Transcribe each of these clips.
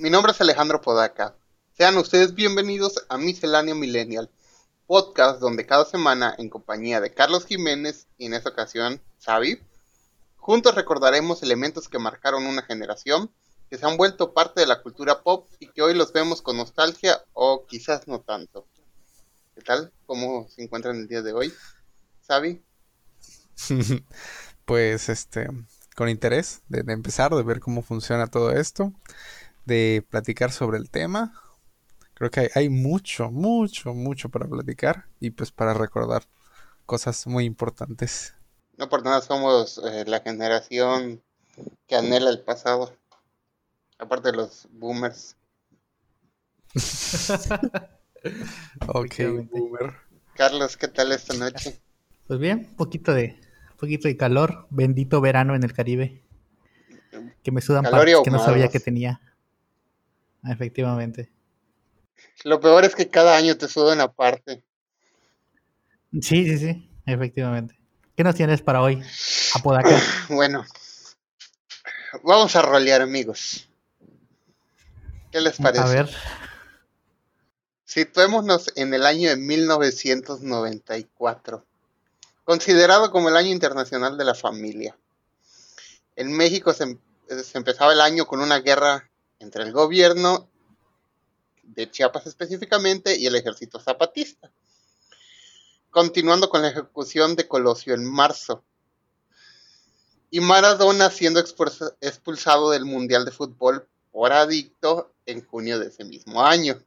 Mi nombre es Alejandro Podaca. Sean ustedes bienvenidos a Misceláneo Millennial, podcast donde cada semana, en compañía de Carlos Jiménez y en esta ocasión, Xavi, juntos recordaremos elementos que marcaron una generación, que se han vuelto parte de la cultura pop y que hoy los vemos con nostalgia o quizás no tanto. ¿Qué tal? ¿Cómo se encuentran el día de hoy? Xavi. pues este, con interés de, empezar, de ver cómo funciona todo esto, de platicar sobre el tema. Creo que hay, mucho, mucho, mucho para platicar y pues para recordar cosas muy importantes. No por nada somos eh, la generación que anhela el pasado. Aparte de los boomers. ok, boomer. Carlos, ¿qué tal esta noche? Pues bien, un poquito de poquito de calor, bendito verano en el Caribe. Que me sudan partes que no sabía que tenía. Efectivamente. Lo peor es que cada año te sudan aparte. Sí, sí, sí, efectivamente. ¿Qué nos tienes para hoy, Apodaca? bueno, vamos a rolear, amigos. ¿Qué les parece? A ver. Situémonos en el año de 1994 considerado como el Año Internacional de la Familia. En México se, empezaba el año con una guerra entre el gobierno de Chiapas específicamente y el ejército zapatista, continuando con la ejecución de Colosio en marzo, y Maradona siendo expulsado del Mundial de Fútbol por adicto en junio de ese mismo año.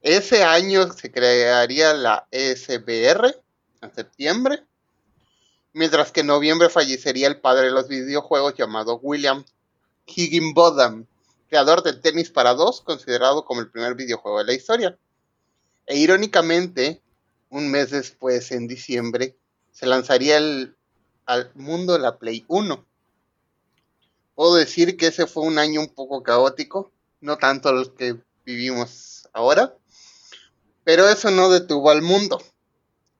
Ese año se crearía la ESBR, en septiembre, mientras que en noviembre fallecería el padre de los videojuegos llamado William Higginbotham, creador del tenis para dos, considerado como el primer videojuego de la historia. E irónicamente, un mes después, en diciembre, se lanzaría al mundo la Play 1. Puedo decir que ese fue un año un poco caótico, no tanto los que vivimos ahora, pero eso no detuvo al mundo.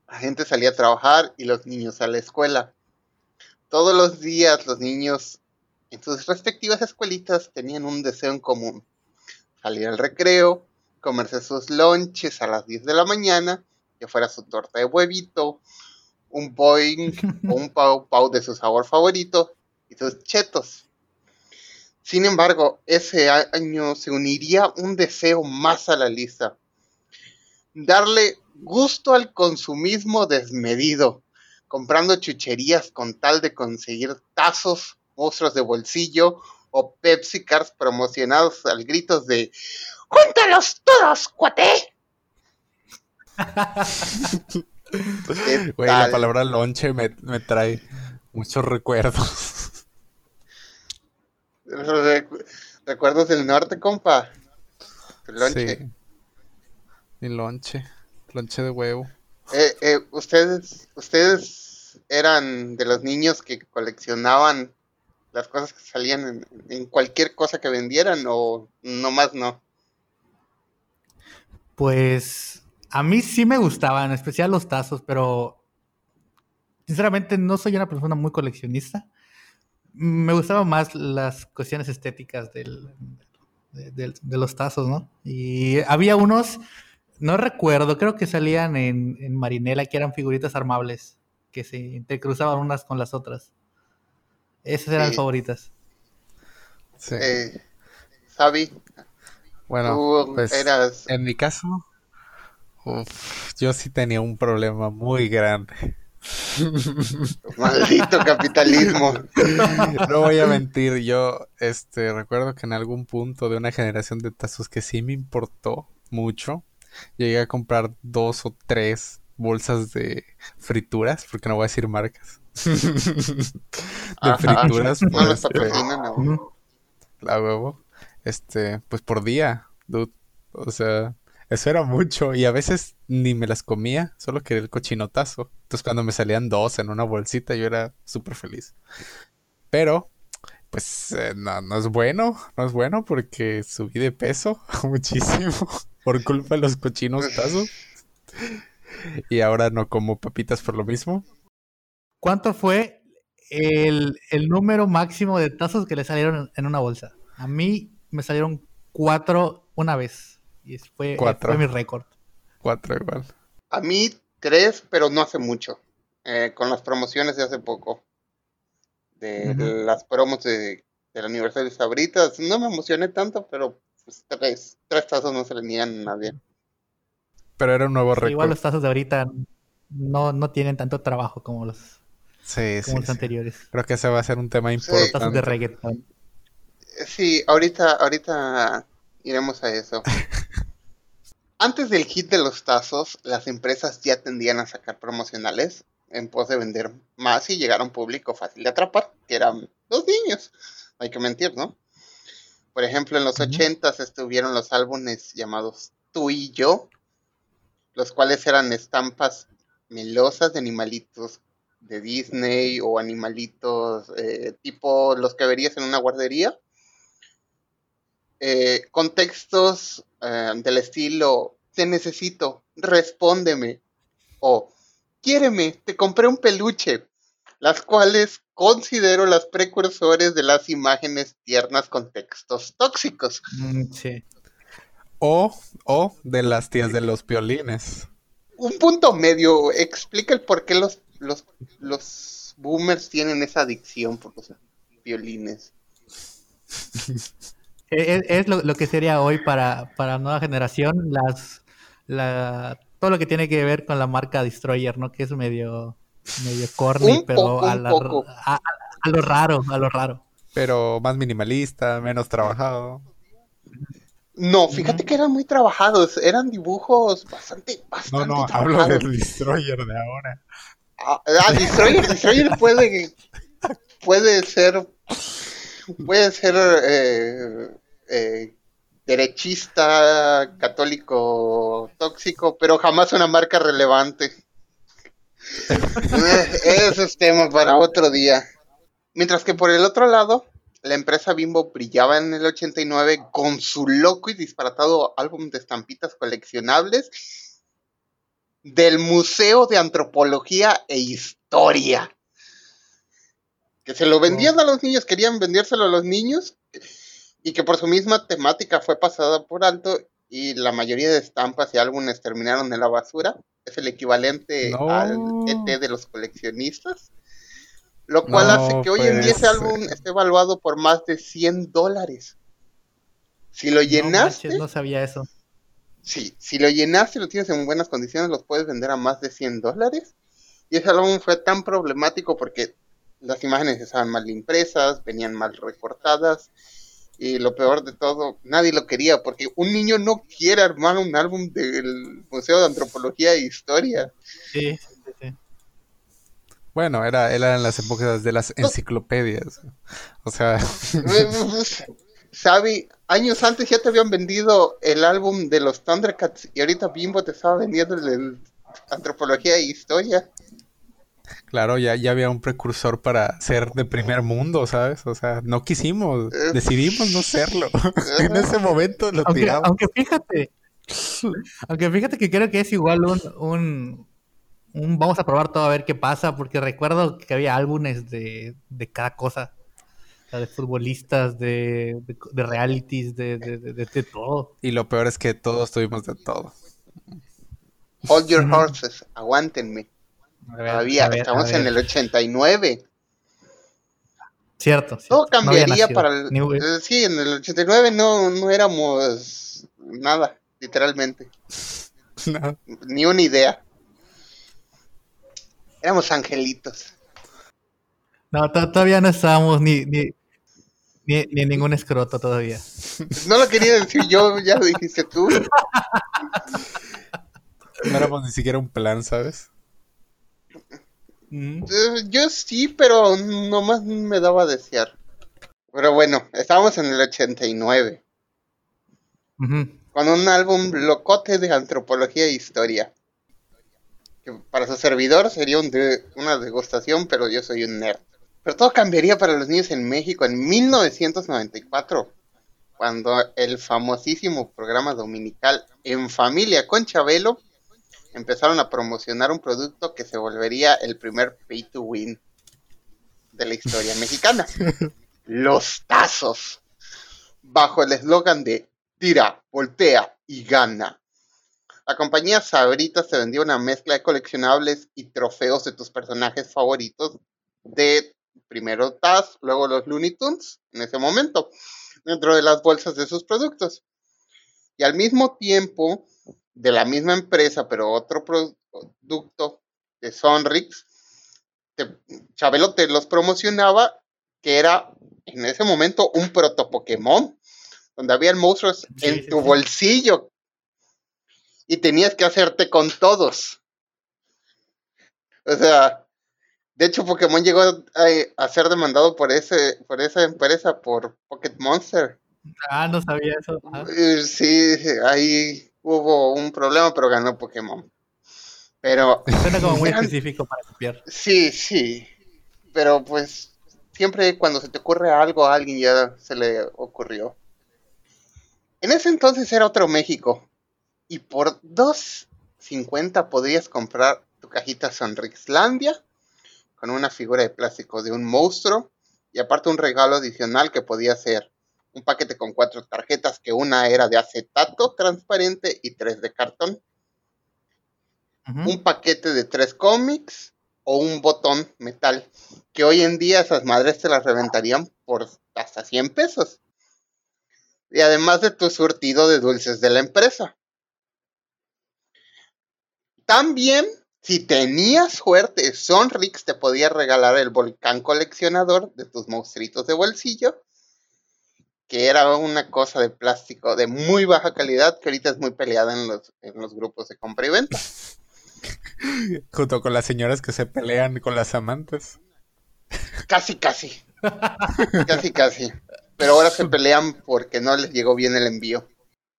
La gente salía a trabajar y los niños a la escuela. Todos los días los niños en sus respectivas escuelitas tenían un deseo en común. Salir al recreo, comerse sus lonches a las 10 de la mañana, que fuera su torta de huevito, un boing o un pau pau de su sabor favorito y sus chetos. Sin embargo, ese año se uniría un deseo más a la lista. Darle gusto al consumismo desmedido, comprando chucherías con tal de conseguir tazos, monstruos de bolsillo o Pepsi Cars promocionados al gritos de ¡Júntalos todos, cuate! Güey, la palabra lonche me, trae muchos recuerdos. Recuerdos del norte, compa. lonche. Sí. Mi lonche lonche de huevo. Eh, eh, ¿ustedes, ¿Ustedes eran de los niños que coleccionaban las cosas que salían en, cualquier cosa que vendieran o nomás no? Pues a mí sí me gustaban, en especial los tazos, pero sinceramente no soy una persona muy coleccionista. Me gustaban más las cuestiones estéticas del, de, de, los tazos, ¿no? Y había unos no recuerdo, creo que salían en, Marinela, que eran figuritas armables, que se intercruzaban unas con las otras. Esas eran las favoritas. Sí. Eh, Javi, bueno, pues, en mi caso, yo sí tenía un problema muy grande. Maldito capitalismo. No voy a mentir, yo este recuerdo que en algún punto de una generación de tazos que sí me importó mucho llegué a comprar dos o tres bolsas de frituras, porque no voy a decir marcas. de frituras. Pues, este, la huevo. Este, pues por día, dude. O sea, eso era mucho. Y a veces ni me las comía, solo que el cochinotazo. Entonces cuando me salían dos en una bolsita, yo era súper feliz. Pero, pues eh, no, no es bueno, no es bueno porque subí de peso muchísimo por culpa de los cochinos tazos. y ahora no como papitas por lo mismo. ¿Cuánto fue el, número máximo de tazos que le salieron en una bolsa? A mí me salieron cuatro una vez. Y fue, Cuatro. fue mi récord. Cuatro igual. A mí tres, pero no hace mucho. Eh, con las promociones de hace poco. De las promos de, del aniversario de Sabritas. No me emocioné tanto, pero pues, tres, tres tazos no se le niegan a nadie. Pero era un nuevo Sí, récord. igual los tazos de ahorita no, no tienen tanto trabajo como los, Sí, sí, como los sí. anteriores. Creo que ese va a ser un tema Tazos de importante. reggaeton. Sí, ahorita, ahorita iremos a eso. Antes del hit de los tazos, las empresas ya tendían a sacar promocionales en pos de vender más y llegar a un público fácil de atrapar, que eran los niños. No hay que mentir, ¿no? Por ejemplo, en los Ujú. ochentas estuvieron los álbumes llamados Tú y Yo, los cuales eran estampas melosas de animalitos de Disney o animalitos eh, tipo los que verías en una guardería. Eh, contextos eh, del estilo, te necesito, respóndeme, o quiéreme, te compré un peluche, las cuales considero las precursores de las imágenes tiernas con textos tóxicos. Mm, sí. O, o de las tías de los piolines. Un punto medio explica el por qué los, los, los boomers tienen esa adicción por los violines. Es, es lo, lo que sería hoy para, para la nueva generación, las, la, todo lo que tiene que ver con la marca Destroyer, ¿no? Que es medio, medio corny, Un pero poco, a, la- poco. a- a- a lo raro, a lo raro. Pero más minimalista, menos trabajado. No, fíjate que eran muy trabajados, eran dibujos bastante, No, bastante no, hablo trabajados. del Destroyer de ahora. Ah, ah, Destroyer, Destroyer puede, puede ser, puede ser eh, eh, derechista, católico, tóxico, pero jamás una marca relevante. Eh, Ese es tema para otro día. Mientras que por el otro lado, la empresa Bimbo brillaba en el 89 con su loco y disparatado álbum de estampitas coleccionables del Museo de Antropología e Historia. Que se lo vendían a los niños, querían vendérselo a los niños, y que por su misma temática fue pasada por alto, y la mayoría de estampas y álbumes terminaron en la basura. Es el equivalente No. al ET de los coleccionistas. Lo cual No hace que hoy en día ese puede álbum esté evaluado por más de 100 dólares. Si lo No llenaste, manches, no sabía eso. Sí, si lo llenaste y lo tienes en buenas condiciones, los puedes vender a más de 100 dólares. Y ese álbum fue tan problemático porque las imágenes estaban mal impresas, venían mal recortadas. Y lo peor de todo, nadie lo quería porque un niño no quiere armar un álbum del Museo de Antropología e Historia. Sí, sí, sí. Bueno, era, eran las épocas de las enciclopedias. O sea, Sabi, años antes ya te habían vendido el álbum de los Thundercats y ahorita Bimbo te estaba vendiendo el de Antropología e Historia. claro, ya, ya había un precursor para ser de primer mundo, ¿sabes? O sea, no quisimos, Eh. decidimos no serlo. en ese momento lo Aunque, tiramos. aunque fíjate, aunque fíjate que creo que es igual un, un, un vamos a probar todo a ver qué pasa, porque recuerdo que había álbumes de, de cada cosa. O sea, de futbolistas, de, de, de realities, de, de, de, de- de todo. Y lo peor es que todos tuvimos de todo. Hold your horses, aguántenme. Ver, Todavía ver, estamos en el 89. Cierto. cierto. Todo cambiaría para el... Ni eh, sí, en el 89 no, no éramos nada, literalmente. No. Ni una idea. Éramos angelitos. No, to- todavía no estábamos ni, ni, ni, ni en ningún escroto todavía. No lo quería decir yo, ya lo dijiste tú. No éramos ni siquiera un plan, ¿sabes? Mm. Eh, Yo sí, pero nomás me daba a desear. Pero bueno, estábamos en el 89. Ujú. con un álbum locote de antropología e historia. Que para su servidor sería un de- una degustación, pero yo soy un nerd. Pero todo cambiaría para los niños en México en 1994, cuando el famosísimo programa dominical En Familia con Chabelo empezaron a promocionar un producto que se volvería el primer pay to win de la historia mexicana. Los tazos. bajo el eslogan de tira, voltea y gana. La compañía Sabritas te vendía una mezcla de coleccionables y trofeos de tus personajes favoritos de primero Taz, luego los Looney Tunes, en ese momento, dentro de las bolsas de sus productos. Y al mismo tiempo, de la misma empresa, pero otro producto de Sonrix, Chabelo te los promocionaba, que era en ese momento un proto Pokémon, donde había monstruos en tu bolsillo y tenías que hacerte con todos. O sea, de hecho, Pokémon llegó a, ser demandado por ese, por esa empresa, por Pocket Monster. Ah, no sabía eso. Eh, sí, ahí hubo un problema, pero ganó Pokémon. Pero. Suena como muy específico para copiar. Sí, sí. Pero pues siempre cuando se te ocurre algo a alguien ya se le ocurrió. En ese entonces era otro México. Y por 2.50 podrías comprar tu cajita Sonrixlandia con una figura de plástico de un monstruo y aparte un regalo adicional que podía ser un paquete con cuatro tarjetas que una era de acetato transparente y tres de cartón, un paquete de tres cómics o un botón metal que hoy en día esas madres te las reventarían por hasta 100 pesos. Y además de tu surtido de dulces de la empresa. También si tenías suerte, Sonrix te podía regalar el volcán coleccionador de tus monstruitos de bolsillo, que era una cosa de plástico de muy baja calidad, que ahorita es muy peleada en los, en los grupos de compra y venta. Junto con las señoras que se pelean con las amantes. Casi, casi. casi, casi. Pero ahora se pelean porque no les llegó bien el envío.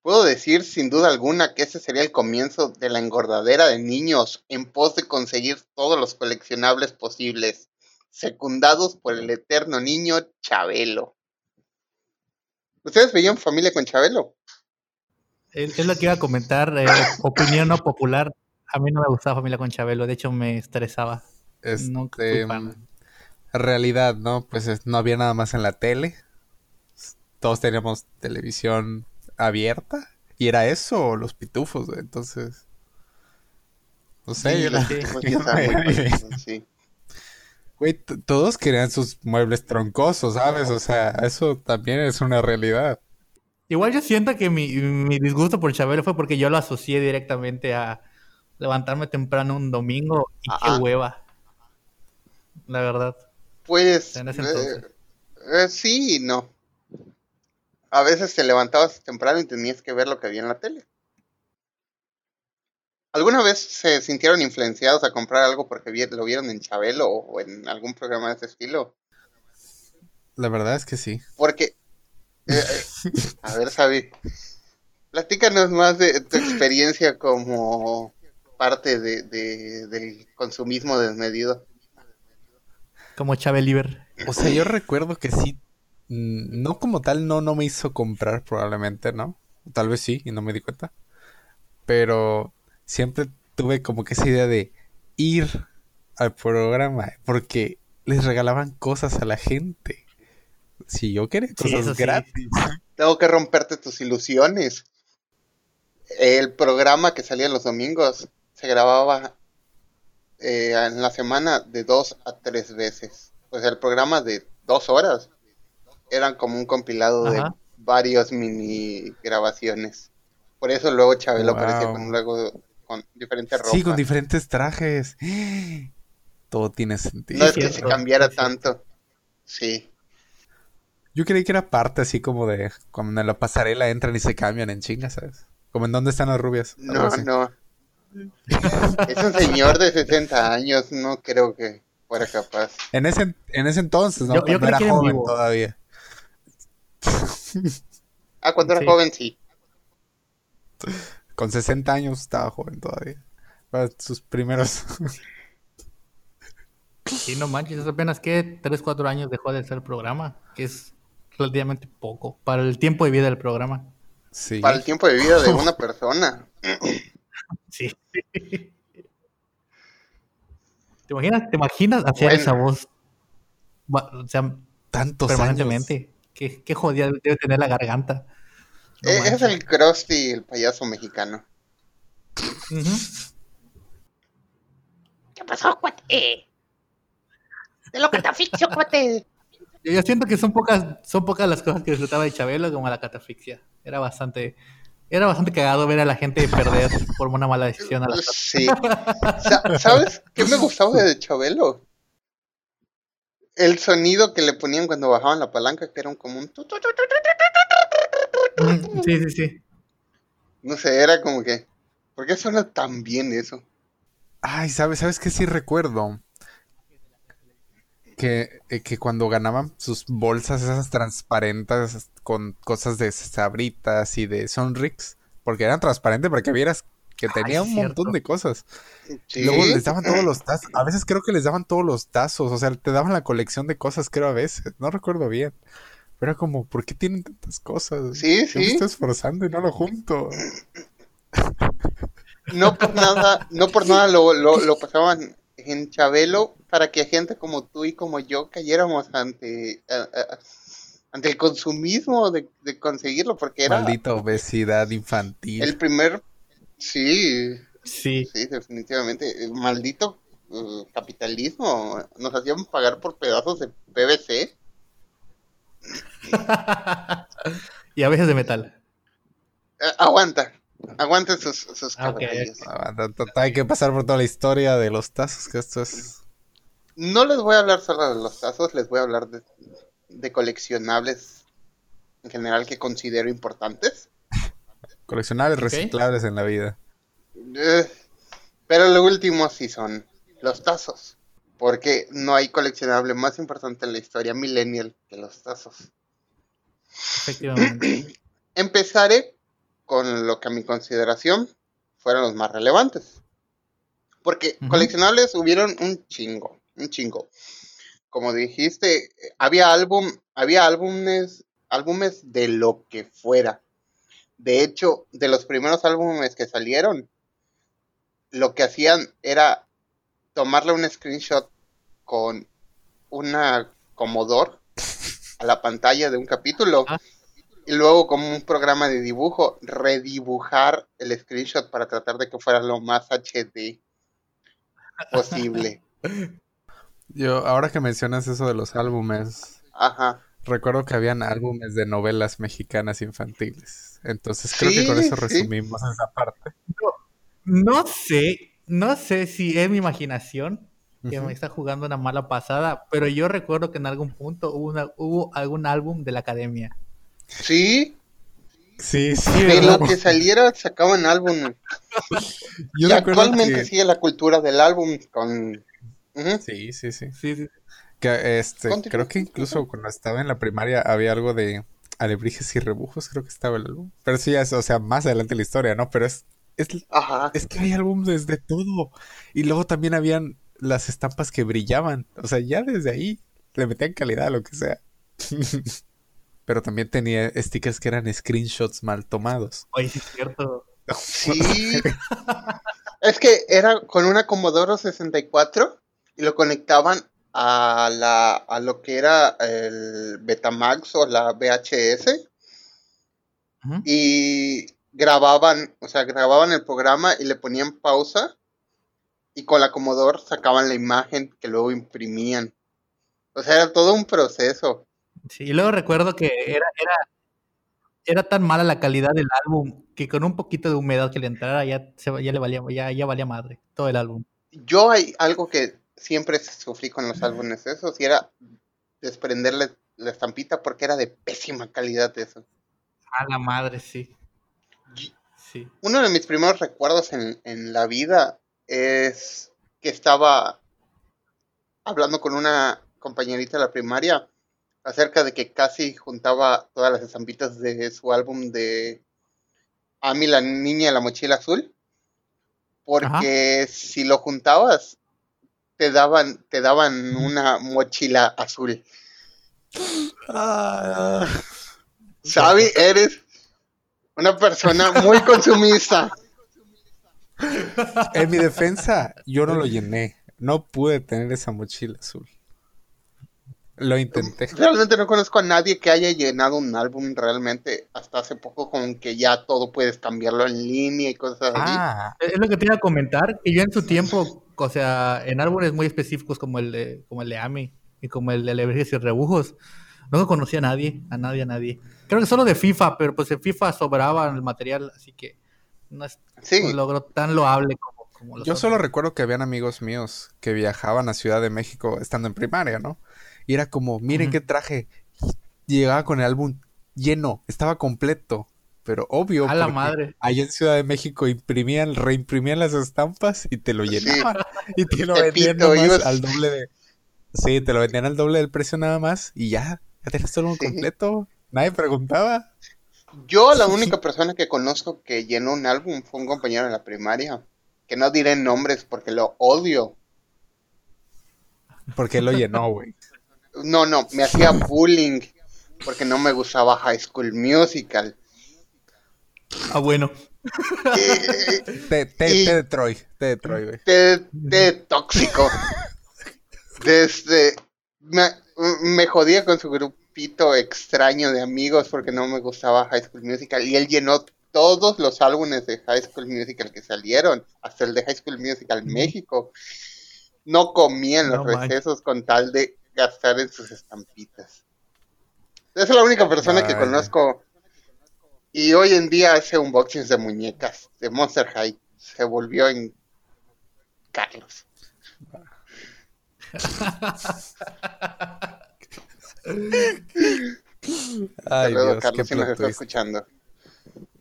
Puedo decir sin duda alguna que ese sería el comienzo de la engordadera de niños en pos de conseguir todos los coleccionables posibles, secundados por el eterno niño Chabelo. ¿Ustedes veían familia con Chabelo? Es lo que iba a comentar, eh, opinión no popular. A mí no me gustaba familia con Chabelo, de hecho me estresaba. Este, realidad, ¿no? Pues no había nada más en la tele. Todos teníamos televisión abierta. Y era eso, los pitufos, Entonces. No sé, yo, Güey, todos querían sus muebles troncosos, ¿sabes? O sea, eso también es una realidad. Igual yo siento que mi, mi disgusto por Chabelo fue porque yo lo asocié directamente a levantarme temprano un domingo y qué hueva. La verdad. Pues. En ese entonces. Eh, eh, sí no a veces te levantabas temprano y tenías que ver lo que había en la tele. ¿Alguna vez se sintieron influenciados a comprar algo porque lo vieron en Chabelo o en algún programa de ese estilo? La verdad es que sí. Porque, eh, eh, a ver, Sabi, platícanos más de tu experiencia como parte de, del consumismo desmedido. Como Chabeliver. O sea, yo recuerdo que sí no como tal, no, no me hizo comprar probablemente, ¿no? Tal vez sí, y no me di cuenta. Pero siempre tuve como que esa idea de ir al programa porque les regalaban cosas a la gente. Si yo quería cosas gratis. Tengo que romperte tus ilusiones. El programa que salía los domingos se grababa eh, en la semana de dos a tres veces. O sea, el programa de dos horas eran como un compilado de varios mini grabaciones. Por eso luego Chabelo aparecía con luego con diferentes ropas. Sí, con diferentes trajes. Todo tiene sentido. No es que se cambiara tanto. Sí. Yo creí que era parte así como de cuando en la pasarela entran y se cambian en chingas, ¿sabes? Como en dónde están las rubias. No, no. es un señor de 60 años, no creo que fuera capaz. En ese, en ese entonces, ¿no? Yo, era joven todavía. Ah, cuando era joven, sí. Con 60 años estaba joven todavía. Para sus primeros. sí, no manches, es apenas que 3, 4 años dejó de ser programa, que es relativamente poco para el tiempo de vida del programa. Sí. Para el tiempo de vida de una persona. sí. ¿Te imaginas, te imaginas hacer esa voz? O sea, tantos permanentemente Qué, qué jodida debe tener la garganta. No Eh, es el Krusty, el payaso mexicano. ¿Qué pasó, cuate? De lo catafixio, cuate. Yo, siento que son pocas, son pocas las cosas que disfrutaba de Chabelo como la catafixia. Era bastante, era bastante cagado ver a la gente perder por una mala decisión a la Sí. Sa- ¿Sabes qué me gustaba de Chabelo? El sonido que le ponían cuando bajaban la palanca, que era un como un. Mm, Sí, sí, sí. No sé, era como que. ¿Por qué suena tan bien eso? Ay, ¿sabes? ¿Sabes qué sí recuerdo? Que, eh, que cuando ganaban sus bolsas esas transparentes con cosas de sabritas y de Sonrix, porque eran transparentes para que vieras que Ay, tenía un cierto. montón de cosas. Sí. Luego les daban todos los tazos. A veces creo que les daban todos los tazos. O sea, te daban la colección de cosas, creo, a veces. No recuerdo bien. Pero era como, ¿por qué tienen tantas cosas? Sí, Yo me sí. estoy esforzando y no lo junto. No por nada, no por nada lo, lo, lo pasaban en Chabelo para que gente como tú y como yo cayéramos ante, a- a- ante el consumismo de, de conseguirlo, porque era Maldita obesidad infantil. el primer, sí, Sí. sí, definitivamente, el maldito eh, capitalismo, nos hacían pagar por pedazos de PVC. y a veces de metal. Eh, aguanta, aguanten sus, sus Ah, ok. cabellos. T- t- Hay que pasar por toda la historia de los tazos, que esto es... No les voy a hablar solo de los tazos, les voy a hablar de, de coleccionables en general que considero importantes. Coleccionables reciclables en la vida. Eh, pero lo último sí son los tazos. Porque no hay coleccionable más importante en la historia millennial que los tazos. Efectivamente. Empezaré con lo que a mi consideración fueron los más relevantes. Porque coleccionables hubieron un chingo, un chingo. Como dijiste, había álbum, había álbumes, álbumes de lo que fuera. De hecho, de los primeros álbumes que salieron, lo que hacían era tomarle un screenshot con una Commodore a la pantalla de un capítulo Ah. y luego como un programa de dibujo redibujar el screenshot para tratar de que fuera lo más HD posible. Yo, ahora que mencionas eso de los álbumes, Ajá. Recuerdo que habían álbumes de novelas mexicanas infantiles. Entonces creo que con eso sí. resumimos esa parte. No sé, no sé si es mi imaginación que me está jugando una mala pasada, pero yo recuerdo que en algún punto hubo, una- hubo algún álbum de la academia. Sí, Sí, sí. de lo que saliera sacaban álbum. Yo y actualmente que- sigue la cultura del álbum con... Ujú. Sí, sí, sí. Sí, sí. Que, este, creo que incluso cuando estaba en la primaria había algo de alebrijes y rebujos, creo que estaba el álbum. Pero sí, ya es, o sea, más adelante la historia, ¿no? Pero es, es, Ajá. es que hay álbumes de todo. Y luego también habían las estampas que brillaban. O sea, ya desde ahí le metían calidad a lo que sea. Pero también tenía stickers que eran screenshots mal tomados. Oye, sí es cierto. Sí. es que era con una Commodore 64 y lo conectaban a la a lo que era el Betamax o la VHS y grababan, o sea, grababan el programa y le ponían pausa y con la Commodore sacaban la imagen que luego imprimían. O sea, era todo un proceso. Sí, y luego recuerdo que era, era, era tan mala la calidad del álbum que con un poquito de humedad que le entrara ya, se, ya le valía, ya, ya valía madre todo el álbum. Yo hay algo que siempre sufrí con los álbumes esos y era desprenderle la estampita porque era de pésima calidad eso. A la madre, sí. Sí. Uno de mis primeros recuerdos en, en la vida es que estaba hablando con una compañerita de la primaria acerca de que casi juntaba todas las estampitas de su álbum de Ami, la niña de la mochila azul. Porque si lo juntabas, te daban, te daban una mochila azul. Ah. Sabi, eres una persona muy consumista. En mi defensa, yo no lo llené. No pude tener esa mochila azul. Lo intenté. Realmente no conozco a nadie que haya llenado un álbum realmente hasta hace poco con que ya todo puedes cambiarlo en línea y cosas así. Ah, Es lo que te iba a comentar, que yo en su tiempo, o sea, en álbumes muy específicos como el de, como el de Ami y como el de Lebrijes y Rebujos, no conocía a nadie, a nadie, a nadie. Creo que solo de FIFA, pero pues en FIFA sobraba el material, así que no es Sí, un logro tan loable como, como los yo otros. solo recuerdo que habían amigos míos que viajaban a Ciudad de México estando en primaria, ¿no? Y era como, miren qué traje. Llegaba con el álbum lleno, estaba completo. Pero obvio, A la madre. allá en Ciudad de México imprimían, reimprimían las estampas y te lo Sí. llenaban. Y te lo vendían nomás al doble de... Sí, te lo vendían al doble del precio nada más y ya, ya tenías todo Sí. completo. Nadie preguntaba. yo la única persona que conozco que llenó un álbum fue un compañero en la primaria. Que no diré nombres porque lo odio. Porque lo llenó, güey. No, no, me hacía bullying porque no me gustaba High School Musical. Ah, bueno. Eh, Te, te, Y- te de Troy, te de Troy, güey. tóxico. Desde me, me jodía con su grupito extraño de amigos porque no me gustaba High School Musical y él llenó todos los álbumes de High School Musical que salieron, hasta el de High School Musical México. No comía en los No recesos con tal de gastar en sus estampitas. Esa es la única persona que conozco y hoy en día hace unboxings de muñecas de Monster High. Se volvió en Carlos. Ay, Saludos, Dios, qué Carlos, si nos está escuchando.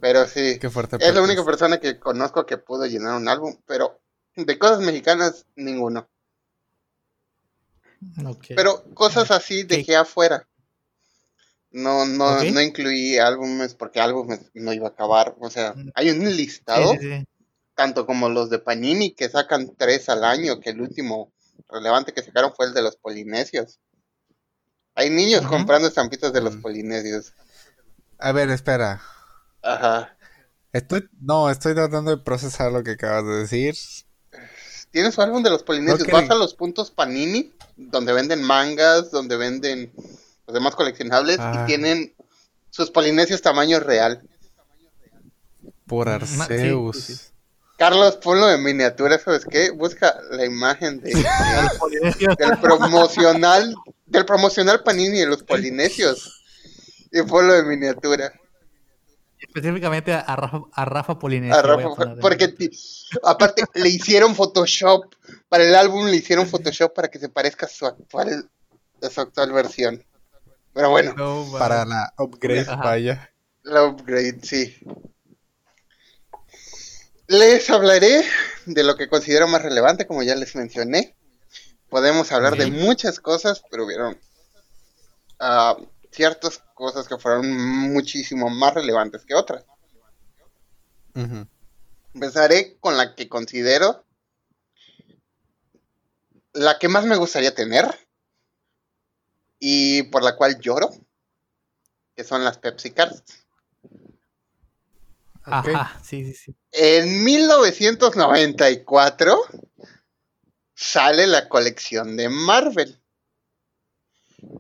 Pero sí, Qué fuerte es la única persona que conozco que pudo llenar un álbum, pero de cosas mexicanas, ninguno. Ok. Pero cosas así dejé afuera. No, no, Ok. no incluí álbumes porque álbumes no iba a acabar. O sea, hay un listado, sí, sí. tanto como los de Panini, que sacan tres al año, que el último relevante que sacaron fue el de los polinesios. Hay niños comprando estampitas de los Mm. polinesios. A ver, espera. Ajá. Estoy, no, estoy tratando de procesar lo que acabas de decir. Tienes su álbum de los polinesios. Vas a los puntos Panini, donde venden mangas, donde venden los demás coleccionables, Ah. y tienen sus polinesios tamaño real. Por sí, Arceus. sí, sí. Carlos, ponlo en miniatura, ¿sabes qué? Busca la imagen de, del promocional, del promocional Panini de los polinesios. Y ponlo en miniatura. Específicamente a Rafa, a Rafa Polinesio. A Rafa, porque aparte le hicieron Photoshop. Para el álbum le hicieron Photoshop para que se parezca a su actual, a su actual versión. Pero bueno, No. Para la upgrade, Ajá. vaya. la upgrade, sí. Les hablaré de lo que considero más relevante, como ya les mencioné. Podemos hablar de muchas cosas, pero hubieron ah, ciertas cosas que fueron muchísimo más relevantes que otras. Empezaré con la que considero la que más me gustaría tener y por la cual lloro, que son las Pepsi Cards. Ajá, sí, sí, sí. En 1994 sale la colección de Marvel.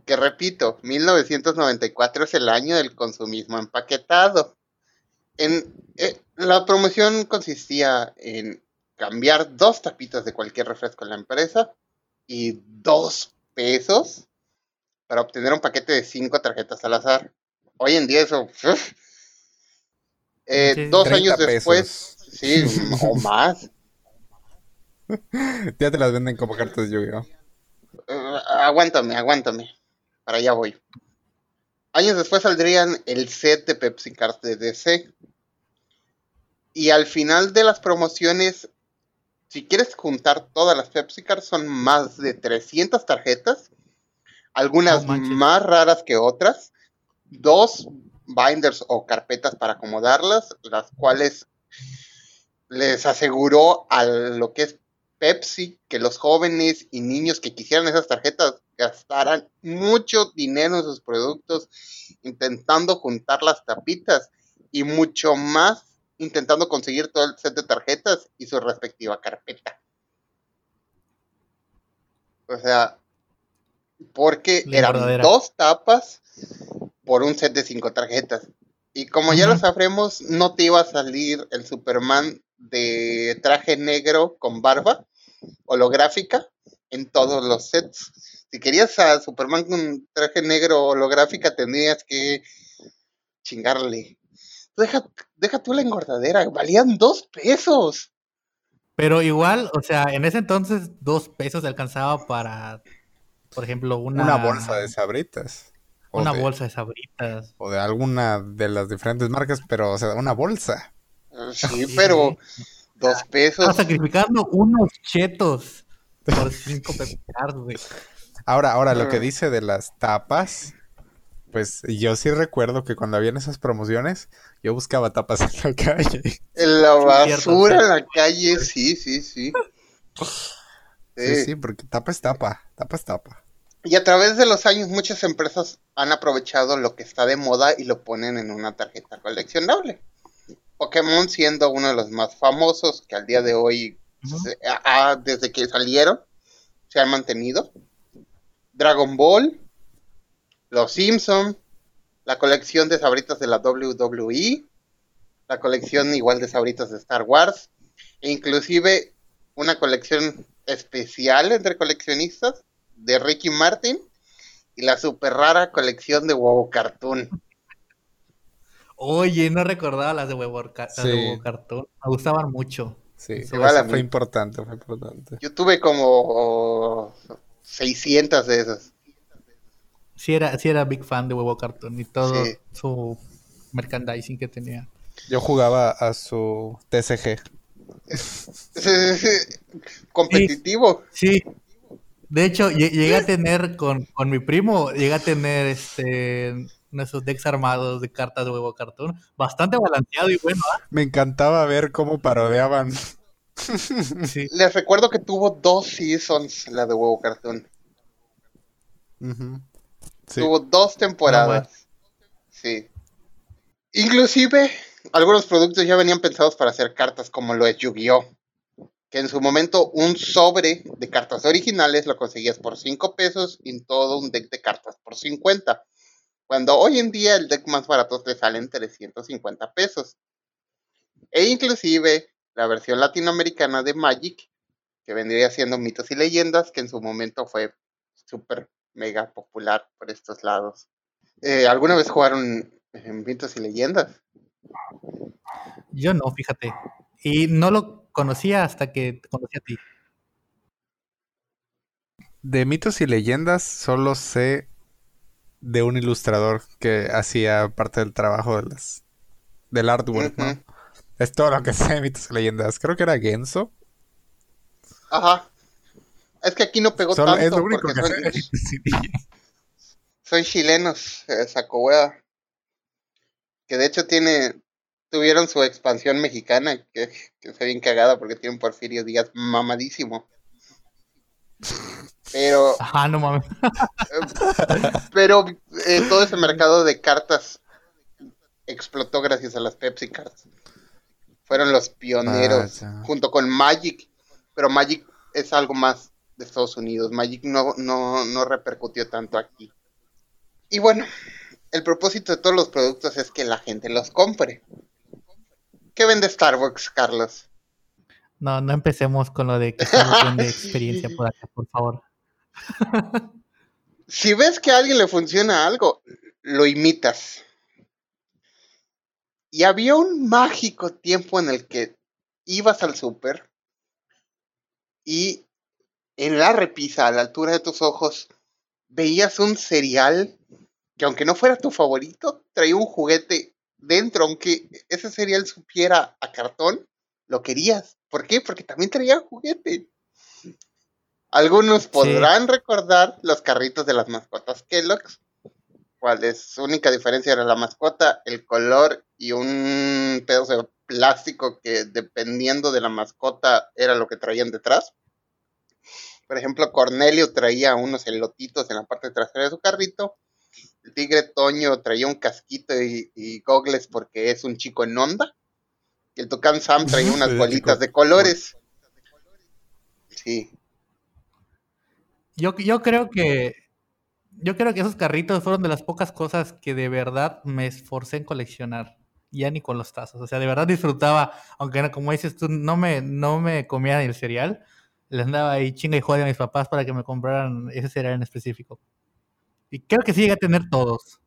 Que repito, 1994 es el año del consumismo empaquetado. En, eh, la promoción consistía en cambiar dos tapitas de cualquier refresco en la empresa y dos pesos para obtener un paquete de cinco tarjetas al azar. Hoy en día eso... Eh, Sí, dos 30 años después, pesos. sí, o más. Ya te las venden como cartas de Yu-Gi-Oh! Eh, aguántame, aguántame. Para allá voy. Años después saldrían el set de Pepsi Cards de DC. Y al final de las promociones, si quieres juntar todas las Pepsi Cards, son más de 300 tarjetas. Algunas más raras que otras. Dos binders o carpetas para acomodarlas, las cuales les aseguró a lo que es Pepsi que los jóvenes y niños que quisieran esas tarjetas gastaran mucho dinero en sus productos intentando juntar las tapitas y mucho más intentando conseguir todo el set de tarjetas y su respectiva carpeta. O sea, porque La eran dos tapas por un set de cinco tarjetas. Y como ya lo sabremos, no te iba a salir el Superman de traje negro con barba holográfica en todos los sets. Si querías a Superman con traje negro holográfica, tendrías que chingarle. Deja, deja tú la engordadera, valían dos pesos. Pero igual, o sea, en ese entonces dos pesos alcanzaba para, por ejemplo, una, Una bolsa de sabritas. O una de- bolsa de sabritas. O de alguna de las diferentes marcas, pero, o sea, una bolsa. Eh, Sí, Sí, pero dos pesos. Sacrificando unos chetos por cinco pesos, güey. Ahora, ahora, lo que Ah. dice de las tapas, pues yo sí recuerdo que cuando habían esas promociones, yo buscaba tapas en la calle. En la basura, en la calle, sí, sí, sí. Sí, Sí. porque tapa es tapa, tapa es tapa. Y a través de los años muchas empresas han aprovechado lo que está de moda y lo ponen en una tarjeta coleccionable. Pokémon siendo uno de los más famosos que al día de hoy, se- a- a- desde que salieron, se han mantenido. Dragon Ball, Los Simpson, la colección de sabritas de la WWE, la colección igual de sabritas de Star Wars, e inclusive una colección especial entre coleccionistas de Ricky Martin y la super rara colección de huevo cartoon. Oye, no recordaba las de huevo, ca- las de Sí. huevo cartón. Me gustaban mucho. Sí, mí. fue importante, fue importante. Yo tuve como 600 de esas. Sí era, sí era big fan de huevo cartón y todo Sí. su merchandising que tenía. Yo jugaba a su TCG. Competitivo. Sí. De hecho, lle- llegué a tener con, con mi primo, llegué a tener este esos decks armados de cartas de huevo cartón. Bastante balanceado y bueno. ¿ah? Me encantaba ver cómo parodiaban. Sí. Les recuerdo que tuvo dos seasons la de huevo cartoon. Ujú. Sí. Tuvo dos temporadas. Sí. Inclusive, algunos productos ya venían pensados para hacer cartas como lo es Yu-Gi-Oh! Que en su momento un sobre de cartas originales lo conseguías por 5 pesos y todo un deck de cartas por 50. Cuando hoy en día el deck más barato te sale en 350 pesos. E inclusive la versión latinoamericana de Magic, que vendría siendo mitos y leyendas, que en su momento fue súper mega popular por estos lados. Eh, ¿Alguna vez jugaron en mitos y leyendas? Yo no, fíjate. Y no lo conocía hasta que te conocí a ti. De mitos y leyendas solo sé de un ilustrador que hacía parte del trabajo de las del artwork, ¿no? Es todo lo que sé de mitos y leyendas. Creo que era Genso. Ajá. Es que aquí no pegó Solo- tanto es lo único que son, sé de mitos y leyendas. son chilenos, eh, saco hueá. Que de hecho tiene, tuvieron su expansión mexicana, que, que está bien cagada porque tiene un Porfirio Díaz mamadísimo. Pero Ajá, no mames. Pero eh, todo ese mercado de cartas explotó gracias a las Pepsi Cards. Fueron los pioneros junto con Magic. Pero Magic es algo más de Estados Unidos. Magic no, no, no repercutió tanto aquí. Y bueno, el propósito de todos los productos es que la gente los compre. ¿Qué vende Starbucks, Carlos? No, no empecemos con lo de que de experiencia por acá, por favor. Si ves que a alguien le funciona algo, lo imitas. Y había un mágico tiempo en el que ibas al súper y en la repisa, a la altura de tus ojos, veías un cereal que aunque no fuera tu favorito, traía un juguete dentro, aunque ese cereal supiera a cartón, lo querías. ¿Por qué? Porque también traía juguete. Algunos podrán recordar los carritos de las mascotas Kellogg's, cuál es su única diferencia era la mascota, el color y un pedazo de plástico que dependiendo de la mascota era lo que traían detrás. Por ejemplo, Cornelio traía unos elotitos en la parte trasera de su carrito. El tigre Toño traía un casquito y, y gogles porque es un chico en onda. Y el tucán Sam traía unas Sí, bolitas chico. de colores. Sí. Yo, yo creo que yo creo que esos carritos fueron de las pocas cosas que de verdad me esforcé en coleccionar. Ya ni con los tazos. O sea, de verdad disfrutaba, aunque no- como dices tú, no me, no me comía ni el cereal. Les andaba ahí chinga y joder a mis papás para que me compraran ese cereal en específico. Y creo que sí llegué a tener todos.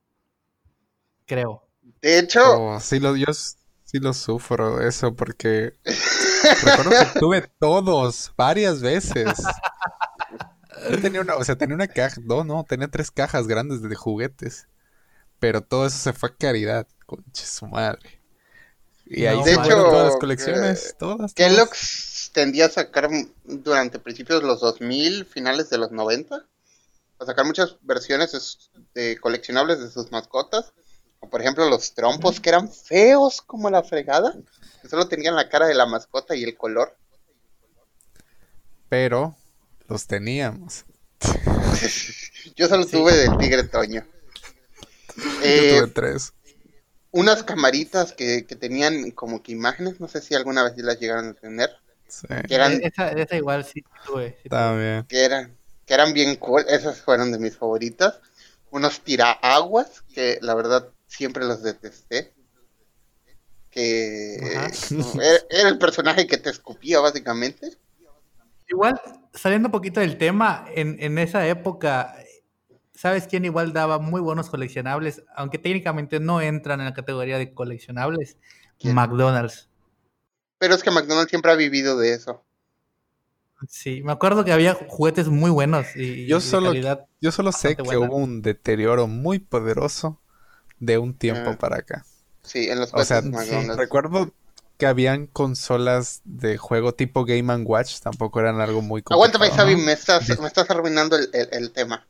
Creo. De hecho, Oh, sí lo, yo sí lo sufro eso porque recuerdo que tuve todos varias veces. Yo tenía una, o sea, tenía una caja, no, no, tenía tres cajas grandes de juguetes. Pero todo eso se fue a caridad, conche su madre. Y ahí No, se de hecho, todas las colecciones, eh, todas. Kellogg's tendía a sacar durante principios de los 2000, finales de los 90, a sacar muchas versiones de, de coleccionables de sus mascotas. Como por ejemplo los trompos que eran feos como la fregada, que solo tenían la cara de la mascota y el color. Pero los teníamos. Yo solo Sí. tuve del tigre Toño. Yo Eh, tuve tres. unas camaritas que, que tenían como que imágenes, no sé si alguna vez las llegaron a tener, Sí, que eran, E- Esa, esa igual sí tuve. sí tuve. también. que eran, que eran bien cool, esas fueron de mis favoritas. Unos tiraaguas, que la verdad siempre los detesté. Que era, era el personaje que te escupía básicamente. Igual, saliendo un poquito del tema, en, en esa época, ¿sabes quién igual daba muy buenos coleccionables? Aunque técnicamente no entran en la categoría de coleccionables. ¿Quién? McDonald's. Pero es que McDonald's siempre ha vivido de eso. Sí, me acuerdo que había juguetes muy buenos y, y Yo de solo-. Yo solo sé que buena. hubo un deterioro muy poderoso de un tiempo Ah. para acá. Sí, en los O sea, sí. Recuerdo que habían consolas de juego tipo Game & Watch, tampoco eran algo muy Aguántame, complicado. Xavi, me estás, me estás arruinando el, el- el tema.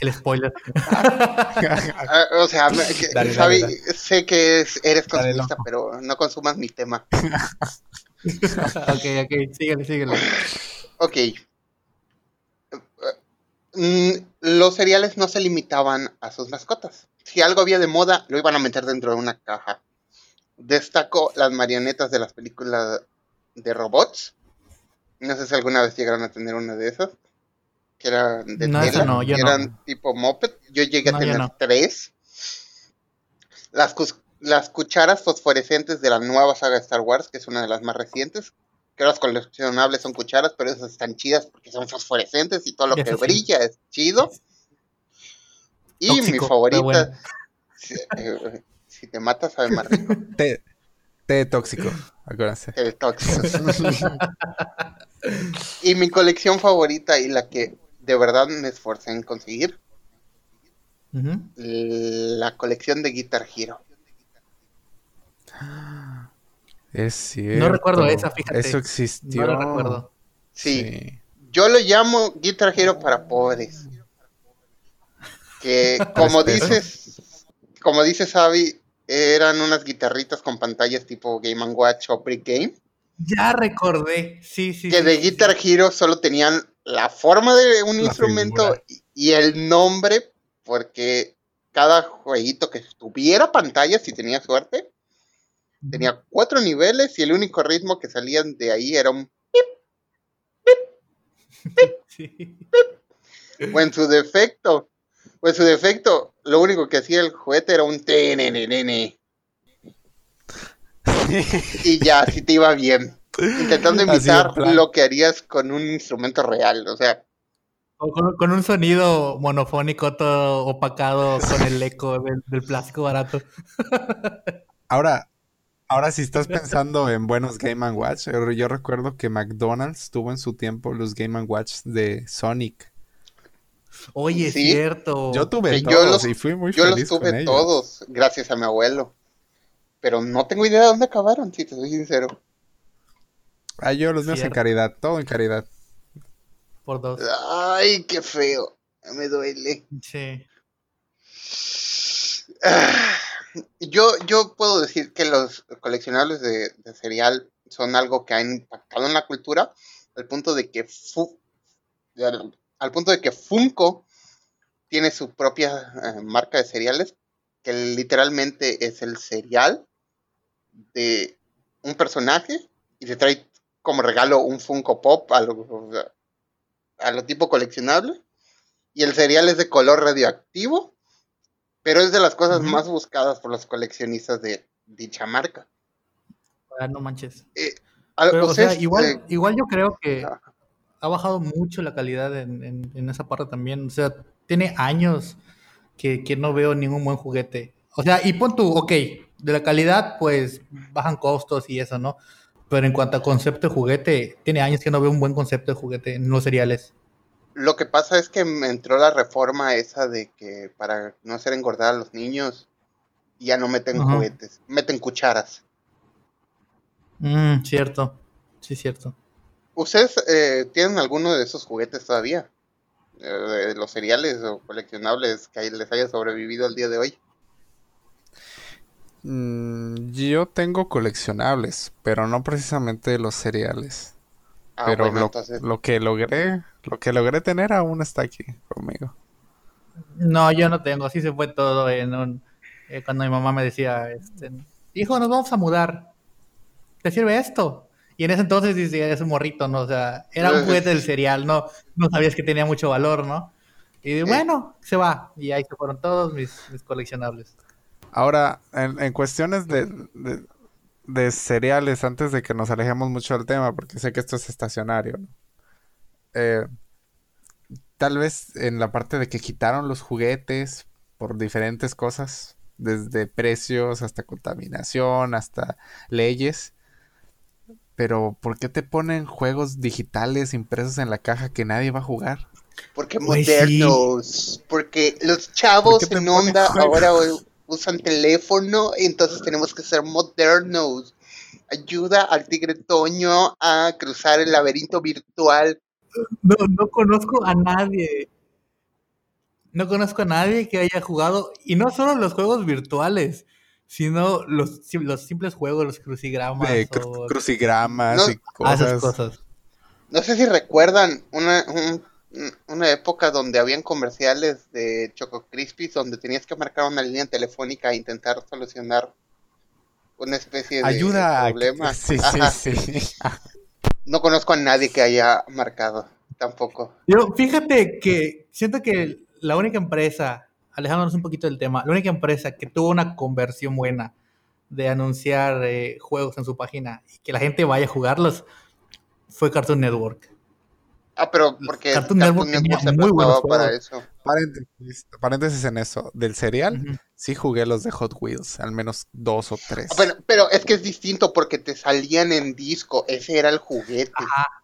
El spoiler. Ah, o sea, me- que- Dale, Xavi, dale, sé que es- eres consumista, pero no consumas mi tema. ok, ok, síguele, síguele. Ok. Mm, los cereales no se limitaban a sus mascotas. Si algo había de moda, lo iban a meter dentro de una caja. Destaco las marionetas de las películas de robots. No sé si alguna vez llegaron a tener una de esas. Que eran de No, tela. esa no, yo que no. eran tipo moped. Yo llegué a tener no. tres. Las, cus- las cucharas fosforescentes de la nueva saga de Star Wars, que es una de las más recientes. Que las coleccionables son cucharas, pero esas están chidas porque son fosforescentes y todo lo que sí. brilla es chido. Y mi Tóxico, favorita, bueno. si, eh, si te matas, sabe más rico. Té, té tóxico, acuérdense. El tóxico. y mi colección favorita y la que de verdad me esforcé en conseguir, la colección de Guitar Hero. Es cierto. recuerdo esa, fíjate. Eso existió. No lo recuerdo. Sí, yo lo llamo Guitar Hero para pobres. Que como dices, como dice Xavi, eran unas guitarritas con pantallas tipo Game Watch o Brick Game. Ya recordé. Sí, sí. que sí, de sí, Guitar sí. Hero solo tenían la forma de un La instrumento y y el nombre, porque cada jueguito que tuviera pantalla, si tenía suerte, tenía cuatro niveles y el único ritmo que salían de ahí era un... Sí. O en su defecto, o en su defecto, lo único que hacía el juguete era un... tenenenene. Y ya, si te iba bien. Intentando Así imitar lo que harías con un instrumento real, o sea... O Con, con un sonido monofónico todo opacado con el eco del, del plástico barato. Ahora, ahora si estás pensando en buenos Game Watch, eh, yo recuerdo que McDonald's tuvo en su tiempo los Game Watch de Sonic. Oye, es Sí. cierto. Yo tuve Que yo todos los- y fui muy Yo los feliz con tuve ellos. todos, gracias a mi abuelo. Pero no tengo idea de dónde acabaron, si te soy sincero. Ah, yo los míos en caridad, todo en caridad. Por dos. Ay, qué feo. Me duele. Sí. Ah, Yo, yo puedo decir que los coleccionables de, cereal son algo que ha impactado en la cultura al punto de que al punto de que Funko tiene su propia eh, marca de cereales que literalmente es el cereal de un personaje y te trae como regalo un Funko Pop a lo, a lo tipo coleccionable Y el cereal es de color radioactivo, pero es de las cosas más buscadas por los coleccionistas de dicha marca. Ah, no manches. Pero, o sea, igual, eh, igual yo creo que ha bajado mucho la calidad en, en- en esa parte también. O sea, tiene años que, que no veo ningún buen juguete. O sea, y pon tú, ok, de la calidad, pues bajan costos y eso, ¿no? Pero en cuanto a concepto de juguete, tiene años que no veo un buen concepto de juguete en los cereales. Lo que pasa es que me entró la reforma esa de que para no hacer engordar a los niños, ya no meten Ajá. juguetes, meten cucharas. Mm, cierto, sí, cierto. ¿Ustedes eh, tienen alguno de esos juguetes todavía? Eh, de los cereales o coleccionables que les haya sobrevivido al día de hoy. Mm, yo tengo coleccionables, pero no precisamente los cereales. Ah, pero bueno, lo, entonces, lo que logré, lo que logré tener aún está aquí conmigo. No, yo no tengo, así se fue todo en un- eh, cuando mi mamá me decía, este, hijo, nos vamos a mudar, ¿te sirve esto? Y en ese entonces dice, es un morrito, ¿no? O sea, era un juguete del cereal, no, no sabías que tenía mucho valor, ¿no? Y bueno, se va. Y ahí se fueron todos mis, mis coleccionables. Ahora, en, en cuestiones de, de, de cereales, antes de que nos alejemos mucho del tema, porque sé que esto es estacionario, ¿no? Eh, tal vez en la parte de que quitaron los juguetes por diferentes cosas, desde precios hasta contaminación, hasta leyes. Pero, ¿por qué te ponen juegos digitales impresos en la caja que nadie va a jugar? porque sí. modernos, porque los chavos ¿Por en onda juegos? ahora usan teléfono, entonces tenemos que ser modernos. Ayuda al tigre Toño a cruzar el laberinto virtual. No, no conozco a nadie. No conozco a nadie que haya jugado, y no solo los juegos virtuales, sino los, los simples juegos, los crucigramas cru- o crucigramas No, y ah, esas cosas. cosas. No sé si recuerdan una, un- una época donde habían comerciales de Choco Crispies donde tenías que marcar una línea telefónica e intentar solucionar una especie de Ayuda a... problema. Sí, sí, Ajá. sí. No conozco a nadie que haya marcado tampoco. Yo, fíjate que siento que la única empresa, alejándonos un poquito del tema, la única empresa que tuvo una conversión buena de anunciar eh, juegos en su página y que la gente vaya a jugarlos fue Cartoon Network. Ah, pero porque Cartoon Cartoon Network se muy buenos para eso. Paréntesis, paréntesis en eso. Del cereal, sí jugué los de Hot Wheels, al menos dos o tres. Ah, Pero, pero es que es distinto porque te salían en disco, ese era el juguete.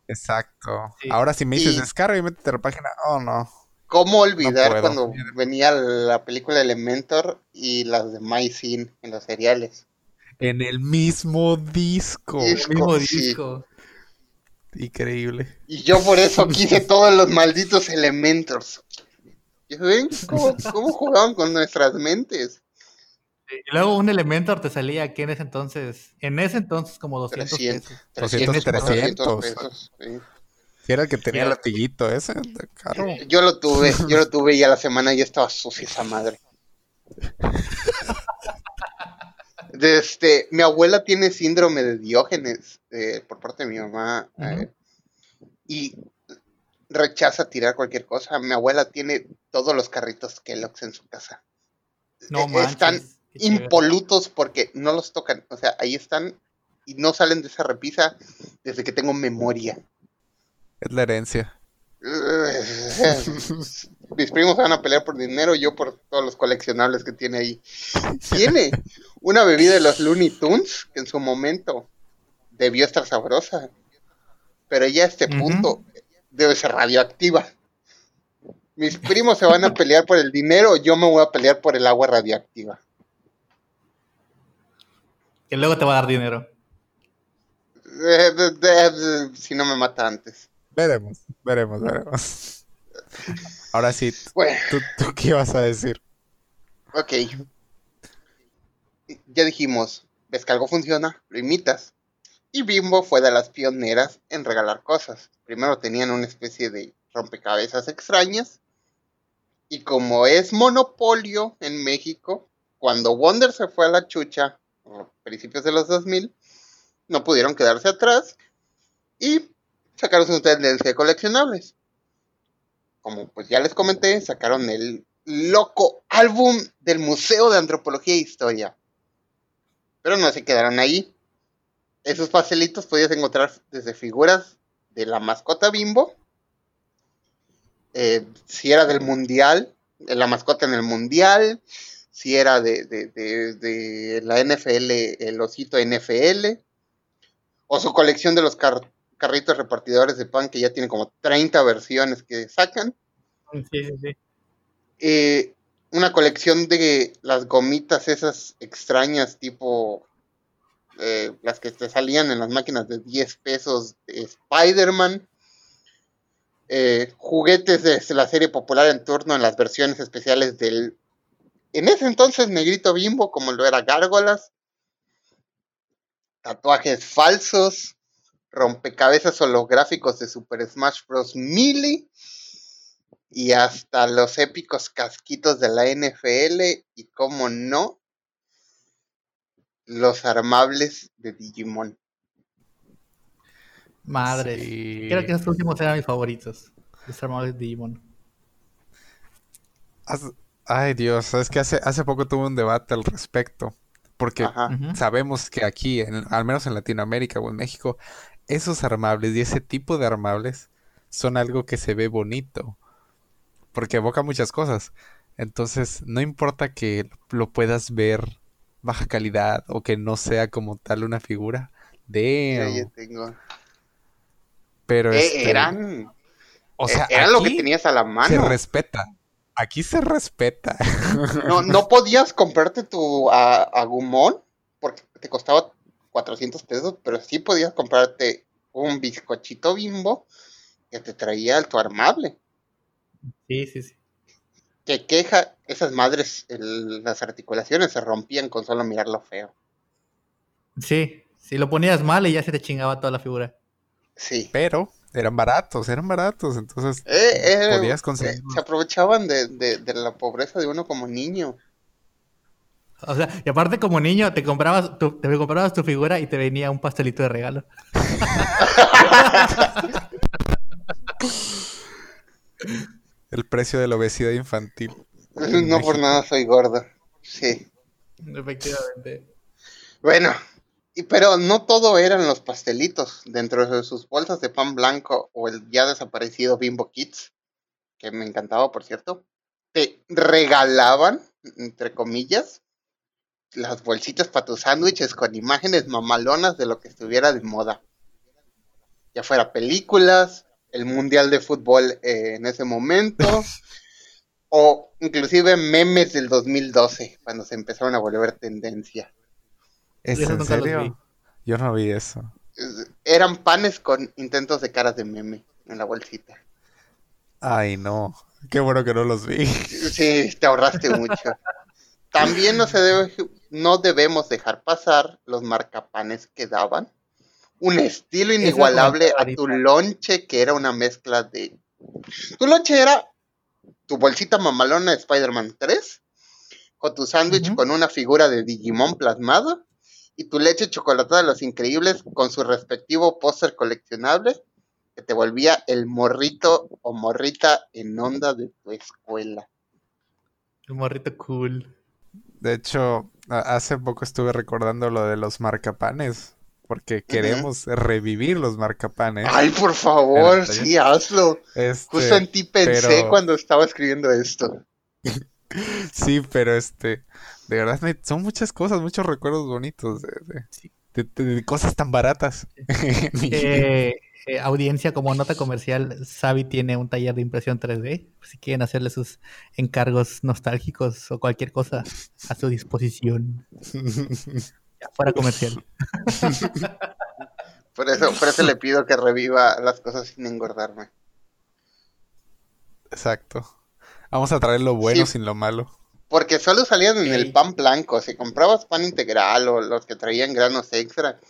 Exacto. Sí. Ahora si me dices Y- descarga y métete a la página, oh no. ¿Cómo olvidar cuando venía la película Elementor y las de My Scene en los seriales? En el mismo disco. Es- El mismo Sí. disco. Increíble. Y yo por eso quise todos los malditos Elementors. ¿Y ven cómo, cómo jugaban con nuestras mentes? Y luego un Elementor te salía aquí en ese entonces, en ese entonces como 200 300, pesos. 300, 300, 300 pesos. sí. Si era el que tenía el latiguito ese, de carro. Yo lo tuve, yo lo tuve y a la semana ya estaba sucia esa madre. De Este, mi abuela tiene síndrome de Diógenes eh, por parte de mi mamá eh, y rechaza tirar cualquier cosa. Mi abuela tiene todos los carritos Kellogg's en su casa. No Eh, manches. Están impolutos porque no los tocan. O sea, ahí están y no salen de esa repisa desde que tengo memoria. Es la herencia. Mis primos van a pelear por dinero, yo por todos los coleccionables que tiene ahí. Tiene una bebida de los Looney Tunes que en su momento debió estar sabrosa, pero ya a este punto debe ser radioactiva. Mis primos se van a pelear por el dinero, yo me voy a pelear por el agua radioactiva. Que luego te va a dar dinero. Eh, de- de- de- si no me mata antes. Veremos, veremos, veremos. Ahora sí, Bueno. ¿tú, tú qué ibas a decir? Ok. Ya dijimos, ves que algo funciona, lo imitas. Y Bimbo fue de las pioneras en regalar cosas. Primero tenían una especie de rompecabezas extrañas. Y como es monopolio en México, cuando Wonder se fue a la chucha, a principios de los 2000, no pudieron quedarse atrás y sacaron su tendencia de coleccionables. Como pues ya les comenté, sacaron el loco álbum del Museo de Antropología e Historia. Pero no se quedaron ahí. Esos pastelitos podías encontrar desde figuras de la mascota bimbo, eh, si era del mundial, eh, la mascota en el mundial, si era de, de- la NFL, el osito NFL, o su colección de los car- carritos repartidores de pan que ya tiene como 30 versiones que sacan. Sí, sí, sí. Eh, una colección de las gomitas esas extrañas tipo eh, las que te salían en las máquinas de 10 pesos de Spider-Man. Eh, juguetes de la serie popular en turno en las versiones especiales del en ese entonces negrito bimbo como lo era Gárgolas. Tatuajes falsos, rompecabezas holográficos de Super Smash Bros. Melee y hasta los épicos casquitos de la NFL y como no, los armables de Digimon. Madres. Sí. Creo que estos últimos eran mis favoritos. Los armables de Digimon. Ay, Dios, sabes que hace, hace poco tuve un debate al respecto. Porque Ajá. Sabemos que aquí, en- al menos en Latinoamérica o en México, esos armables y ese tipo de armables son algo que se ve bonito. Porque evoca muchas cosas. Entonces, no importa que lo puedas ver baja calidad o que no sea como tal una figura. Ya tengo. Pero Eh, este, eran, o sea, eh, eran lo que tenías a la se mano. respeta. Aquí se respeta. No, no podías comprarte tu a- Agumon porque te costaba 400 pesos, pero sí podías comprarte un bizcochito bimbo que te traía tu armable. Sí, sí, sí. Que queja, esas madres, el- las articulaciones se rompían con solo mirarlo feo. Sí, si lo ponías mal y ya se te chingaba toda la figura. Sí. Pero eran baratos, eran baratos. Entonces, Eh, eh, Podías eh, conseguirlo. se aprovechaban de, de- de la pobreza de uno como niño. O sea, y aparte como niño te comprabas tu, te comprabas tu figura y te venía un pastelito de regalo. el precio de la obesidad infantil. No por nada soy gordo. Sí. Efectivamente. Bueno, y, pero no todo eran los pastelitos. Dentro de sus bolsas de pan blanco o el ya desaparecido Bimbo Kids, que me encantaba, por cierto, te regalaban, entre comillas, las bolsitas para tus sándwiches con imágenes mamalonas de lo que estuviera de moda. Ya fuera películas, el mundial de fútbol eh, en ese momento, o inclusive memes del 2012, cuando se empezaron a volver tendencia. ¿Es en serio? Yo no vi eso. Es- Eran panes con intentos de caras de meme en la bolsita. Ay, no. Qué bueno que no los vi. Sí, te ahorraste mucho. También no se debe, no debemos dejar pasar los marcapanes que daban. Un estilo inigualable a tu lonche que era una mezcla de... Tu lonche era tu bolsita mamalona de Spider-Man 3, con tu sándwich con una figura de Digimon plasmada, y tu leche chocolatada de los increíbles con su respectivo póster coleccionable, que te volvía el morrito o morrita en onda de tu escuela. El morrito cool. De hecho, hace poco estuve recordando lo de los marcapanes. Porque queremos revivir los marcapanes. Ay, por favor, sí, hazlo. Este, Justo en ti pensé pero- cuando estaba escribiendo esto. Sí, pero este, de verdad me- son muchas cosas, muchos recuerdos bonitos de, de- Sí. de- de- de cosas tan baratas. Eh, eh, audiencia como nota comercial, Sabi tiene un taller de impresión 3D. Si quieren hacerle sus encargos nostálgicos o cualquier cosa a su disposición. Ya fuera comercial. Por eso, por eso le pido que reviva las cosas sin engordarme. Exacto. Vamos a traer lo bueno Sí. sin lo malo. Porque solo salían en el pan blanco. Si comprabas pan integral o los que traían granos extra,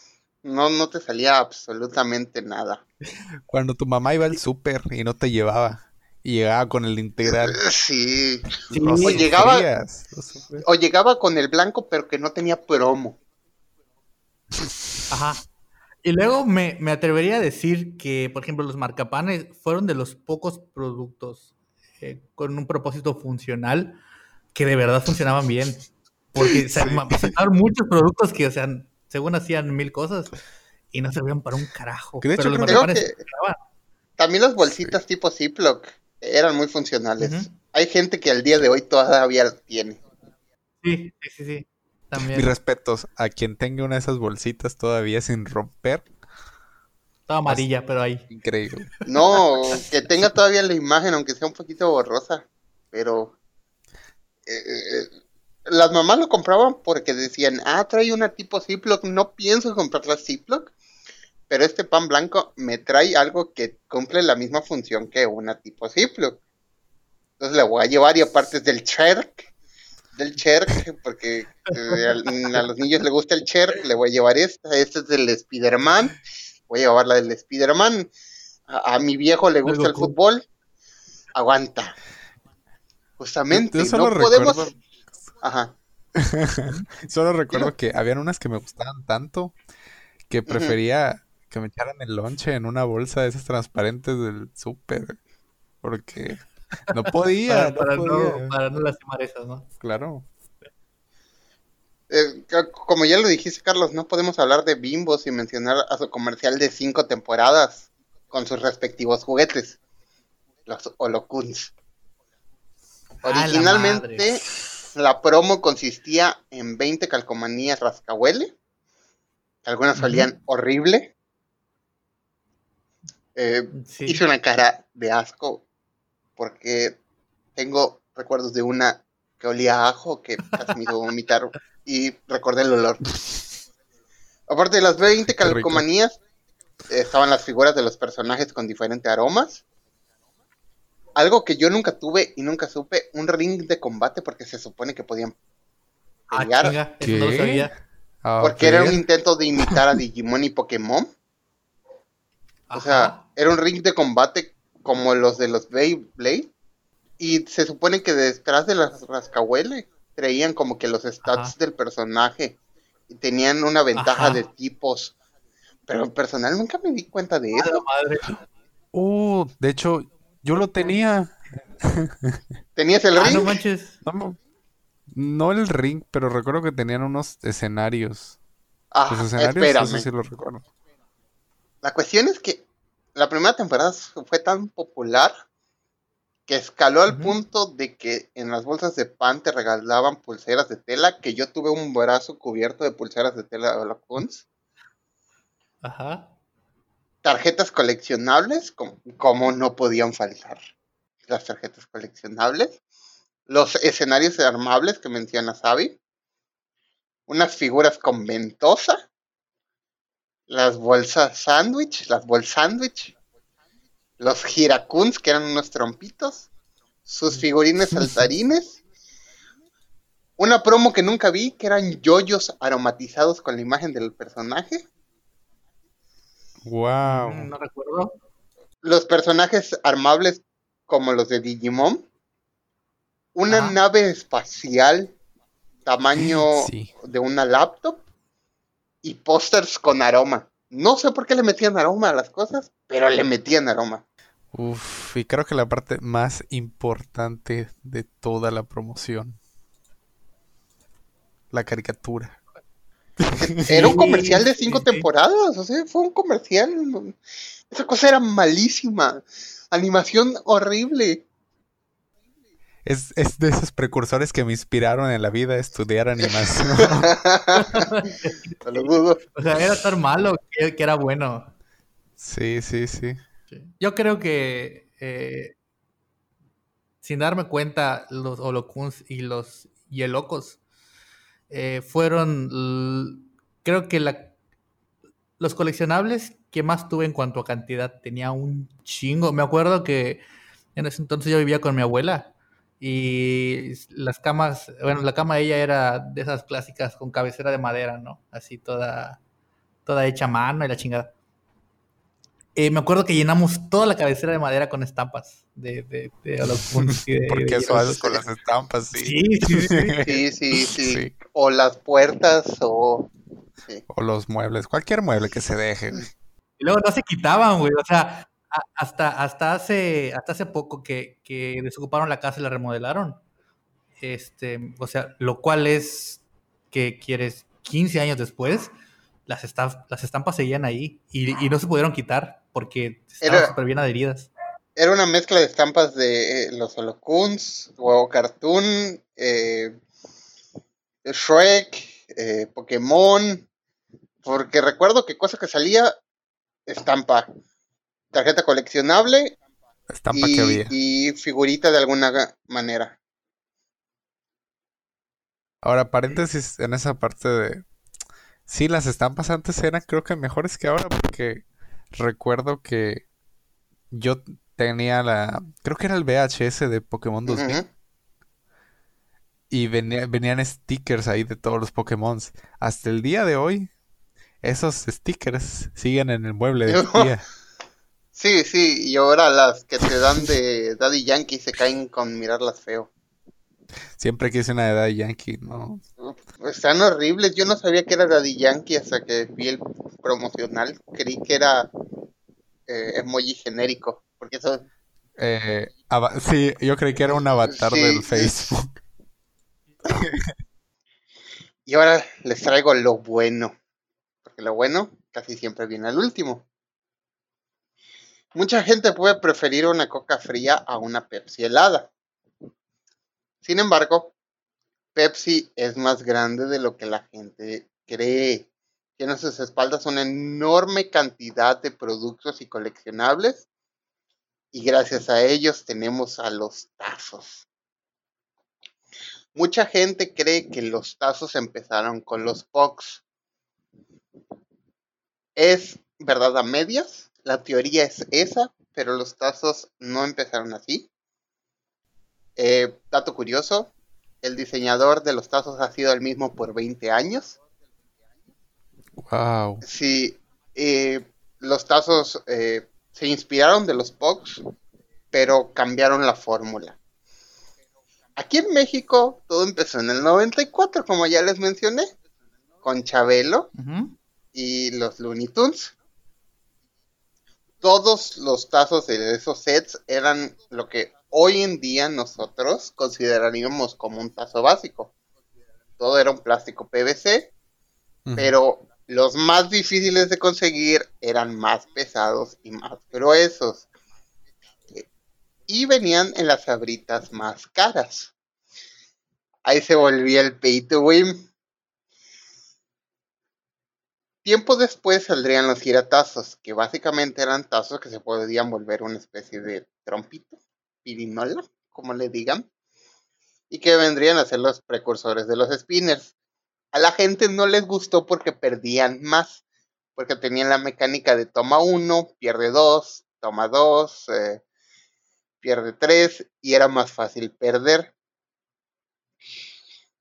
no, no te salía absolutamente nada. Cuando tu mamá iba al súper y no te llevaba. Y llegaba con el integral. Sí. Sí, lo o llegaba-. O llegaba con el blanco, pero que no tenía promo. Ajá. Y luego me, me atrevería a decir que, por ejemplo, los marcapanes fueron de los pocos productos eh, con un propósito funcional que de verdad funcionaban bien. Porque se sacaron muchos productos que, o sea, según hacían mil cosas y no servían para un carajo. Que de hecho Pero creo que también las bolsitas tipo Ziploc eran muy funcionales. Hay gente que al día de hoy todavía las tiene. Sí, sí, sí, sí. También. Mis respetos a quien tenga una de esas bolsitas todavía sin romper. Estaba amarilla, pero ahí. Increíble. No, que tenga todavía la imagen, aunque sea un poquito borrosa. Pero eh, eh, las mamás lo compraban porque decían, ah, trae una tipo Ziploc, no pienso comprar la Ziploc, pero este pan blanco me trae algo que cumple la misma función que una tipo Ziploc. Entonces le voy a llevar y aparte es del Cherk, del Cherk, porque eh, a, a los niños les gusta el Cherk, le voy a llevar esta, esta es del Spider-Man, voy a llevar la del Spider-Man. A, a mi viejo le gusta el fútbol, aguanta. Justamente, no podemos... recuerdo- Ajá. Solo recuerdo que habían unas que me gustaban tanto que prefería que me echaran el lonche en una bolsa de esas transparentes del súper. Porque no podía, Para, no para podía. no, para no lastimar esas, ¿no? Claro. Eh, como ya lo dijiste, Carlos, no podemos hablar de Bimbo sin mencionar a su comercial de cinco temporadas con sus respectivos juguetes, los Holocuns. ¡A la Originalmente, madre! La, promo consistía en 20 calcomanías rascahuele, algunas Ujú. olían horrible. Eh, Sí. Hice una cara de asco porque tengo recuerdos de una que olía a ajo que casi me hizo vomitar y recordé el olor. Aparte de las 20 Qué rico. calcomanías, estaban las figuras de los personajes con diferentes aromas. Algo que yo nunca tuve y nunca supe, un ring de combate porque se supone que podían Ah, pelear. chinga, eso no sabía. Porque era un intento de imitar a Digimon y Pokémon. O sea, Ajá. era un ring de combate como los de los Beyblade. Y se supone que detrás de las rascahuele traían como que los stats Ajá. del personaje. Y tenían una ventaja Ajá. de tipos. Pero en personal nunca me di cuenta de eso. madre. Uh, de hecho, yo lo tenía. ¿Tenías el Ah, ring? no manches. No, el ring, pero recuerdo que tenían unos escenarios. Ah, Los escenarios, espérame. eso sí lo recuerdo. La cuestión es que la primera temporada fue tan popular que escaló al punto de que en las bolsas de pan te regalaban pulseras de tela, que yo tuve un brazo cubierto de pulseras de tela de Holocuns. Ajá. Tarjetas coleccionables, como, como no podían faltar las tarjetas coleccionables, los escenarios armables que menciona Sabi, unas figuras con ventosa, las bolsas sándwich, las bolsas sándwich, los giracuns que eran unos trompitos, sus figurines saltarines, una promo que nunca vi que eran yoyos aromatizados con la imagen del personaje. Wow. Mm, No recuerdo. los personajes armables como los de Digimon, una nave espacial tamaño Sí. de una laptop y pósters con aroma. No sé por qué le metían aroma a las cosas, pero le metían aroma. Uf, y creo que la parte más importante de toda la promoción. La caricatura. Era un comercial de cinco temporadas, o sea, fue un comercial. Esa cosa era malísima. Animación horrible. Es, es de esos precursores que me inspiraron en la vida a estudiar animación. No lo dudo. O sea, era tan malo que, que era bueno. Sí, sí, sí. Yo creo que eh, sin darme cuenta, los Holocuns y los Yelocos eh, fueron, creo que la, los coleccionables que más tuve en cuanto a cantidad tenía un chingo. Me acuerdo que en ese entonces yo vivía con mi abuela y las camas, bueno, la cama de ella era de esas clásicas con cabecera de madera, ¿no? Así toda, toda hecha a mano y la chingada. Eh, me acuerdo que llenamos toda la cabecera de madera con estampas de, de, de Holocuns y de- Porque de- eso haces con las estampas, sí. Sí, sí, sí. Sí, sí, sí. Sí. O las puertas o... sí. O los muebles, cualquier mueble que se deje. Y luego no se quitaban, güey. O sea, a- hasta, hasta, hace, hasta hace poco que, que desocuparon la casa y la remodelaron. Este, o sea, lo cual es que quieres 15 años después, las, las estampas seguían ahí y, y no se pudieron quitar porque estaban súper bien adheridas. Era una mezcla de estampas de eh, los Holocuns, Huevo Cartoon, eh, Shrek, eh, Pokémon. Porque recuerdo que cosa que salía, estampa, tarjeta coleccionable Estampa que y, había. y figurita de alguna manera. Ahora, paréntesis en esa parte de... Sí, las estampas antes eran creo que mejores que ahora porque recuerdo que yo tenía la... Creo que era el VHS de Pokémon 2000 Ujú. y venía- venían stickers ahí de todos los Pokémon. Hasta el día de hoy, esos stickers siguen en el mueble de mi tía. Sí, sí, y ahora las que te dan de Daddy Yankee se caen con mirarlas feo. Siempre quise una de Daddy Yankee, ¿no? Están horribles. Yo no sabía que era Daddy Yankee hasta que vi el promocional. Creí que era eh, emoji genérico. Porque eso. Eh, sí, yo creí que era un avatar Sí, del. Facebook. Y ahora les traigo lo bueno. Porque lo bueno casi siempre viene al último. Mucha gente puede preferir una coca fría a una Pepsi helada. Sin embargo, Pepsi es más grande de lo que la gente cree. Tiene a sus espaldas una enorme cantidad de productos y coleccionables. Y gracias a ellos tenemos a los tazos. Mucha gente cree que los tazos empezaron con los Pogs. Es verdad a medias. La teoría es esa, pero los tazos no empezaron así. Eh, dato curioso, el diseñador de los tazos ha sido el mismo por 20 años. Wow. Sí, eh, los tazos eh, se inspiraron de los Pogs, pero cambiaron la fórmula. Aquí en México todo empezó en el 94, como ya les mencioné, con Chabelo y los Looney Tunes. Todos los tazos de esos sets eran lo que hoy en día nosotros consideraríamos como un tazo básico. Todo era un plástico PVC, pero los más difíciles de conseguir eran más pesados y más gruesos. Y venían en las abritas más caras. Ahí se volvía el pay to win. Tiempo después saldrían los giratazos, que básicamente eran tazos que se podían volver una especie de trompito, como le digan, y que vendrían a ser los precursores de los spinners. A la gente no les gustó porque perdían más, porque tenían la mecánica de toma uno, pierde dos, toma dos, eh, pierde tres, y era más fácil perder.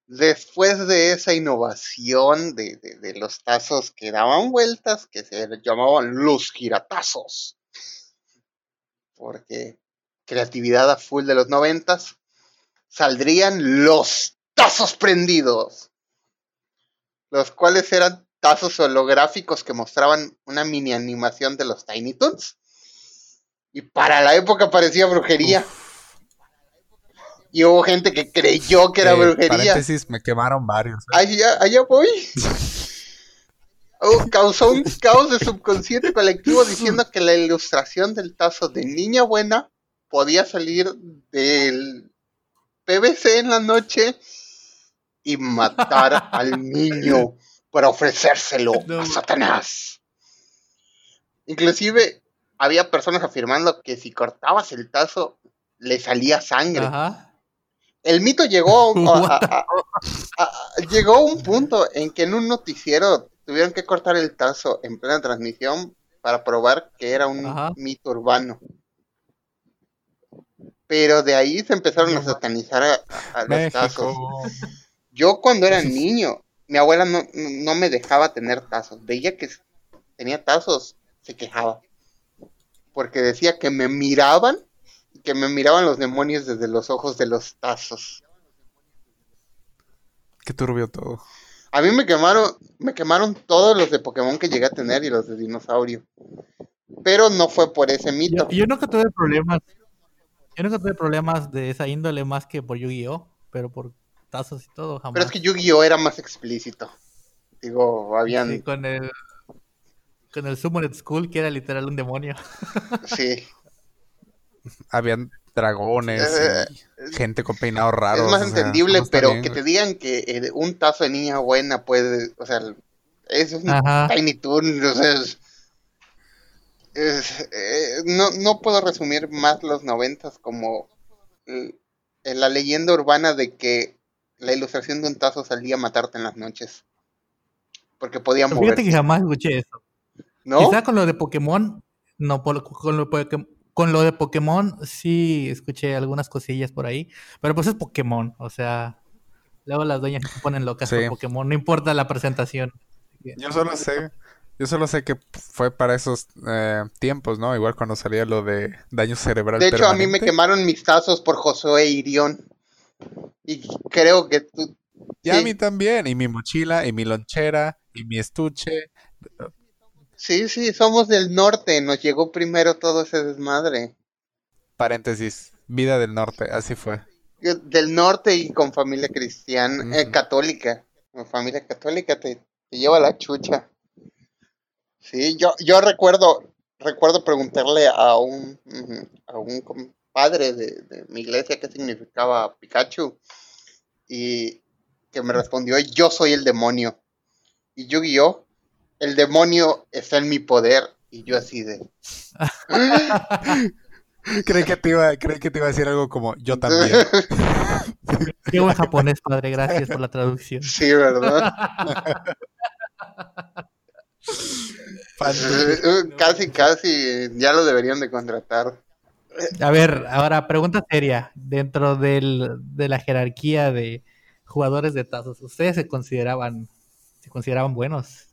Después de esa innovación de- de los tazos que daban vueltas, que se llamaban los giratazos, porque creatividad a full de los noventas, saldrían los tazos prendidos, los cuales eran tazos holográficos que mostraban una mini animación de los Tiny Toons. Y para la época parecía brujería. Y hubo gente que creyó que era Eh, brujería. paréntesis, me quemaron varios. ¿eh? Allá, allá voy. Oh, causó un caos de subconsciente colectivo diciendo que la ilustración del tazo de niña buena podía salir del PVC en la noche y matar al niño para ofrecérselo No. a Satanás. Inclusive había personas afirmando que si cortabas el tazo le salía sangre. Ajá. El mito llegó a, llegó a un punto en que en un noticiero tuvieron que cortar el tazo en plena transmisión para probar que era un Ajá. mito urbano. Pero de ahí se empezaron a satanizar a, los tazos. Yo cuando era niño, mi abuela no, no no me dejaba tener tazos. Veía que tenía tazos, se quejaba. Porque decía que me miraban, y que me miraban los demonios desde los ojos de los tazos. Qué turbio todo. A mí me quemaron, me quemaron todos los de Pokémon que llegué a tener y los de dinosaurio. pero no fue por ese Yo, mito. yo nunca tuve problemas. Yo nunca tuve problemas de esa índole más que por Yu-Gi-Oh! Pero por tazos y todo, jamás. Pero es que Yu-Gi-Oh era más explícito. Digo, habían, Sí, con el. Con el Summoned School, que era literal un demonio. sí. Habían dragones Eh, y gente con peinados raros. es más o sea, entendible, pero bien, que güey. te digan que eh, un tazo de niña buena puede, o sea, es un Ajá. Tiny Toon, o sea, es- es, eh, no, no puedo resumir más los noventas como eh, la leyenda urbana de que la ilustración de un tazo salía a matarte en las noches. Porque podía Pero Fíjate que jamás escuché eso. ¿no? Quizá con lo de Pokémon, no, por- con, lo, de Poké- con lo de Pokémon sí escuché algunas cosillas por ahí, pero pues es Pokémon, o sea, luego las dueñas se ponen locas Sí. por Pokémon, no importa la presentación. Yo solo sé, yo solo sé que fue para esos eh, tiempos, ¿no? Igual cuando salía lo de daño cerebral De hecho, a mí me quemaron mis tazos por Josué Irión. Y creo que tú... Y a mí también, y mi mochila, y mi lonchera, y mi estuche. Sí, sí, somos del norte, nos llegó primero todo ese desmadre. Paréntesis, vida del norte, así fue. Del norte y con familia cristiana, eh, católica. Con familia católica te, te lleva la chucha. Sí, yo, yo recuerdo, recuerdo preguntarle a un, a un compadre de, de mi iglesia qué significaba Pikachu. Y que me respondió, yo soy el demonio. Y Yu-Gi-Oh! El demonio está en mi poder. Y yo así de... Creí que te iba, creí que te iba a decir algo como yo también. Qué buen japonés, padre, gracias por la traducción. Sí, ¿verdad? Eh, casi, casi, ya lo deberían de contratar. A ver, ahora pregunta seria, dentro del, de la jerarquía de jugadores de tazos, ¿ustedes se consideraban, se consideraban buenos?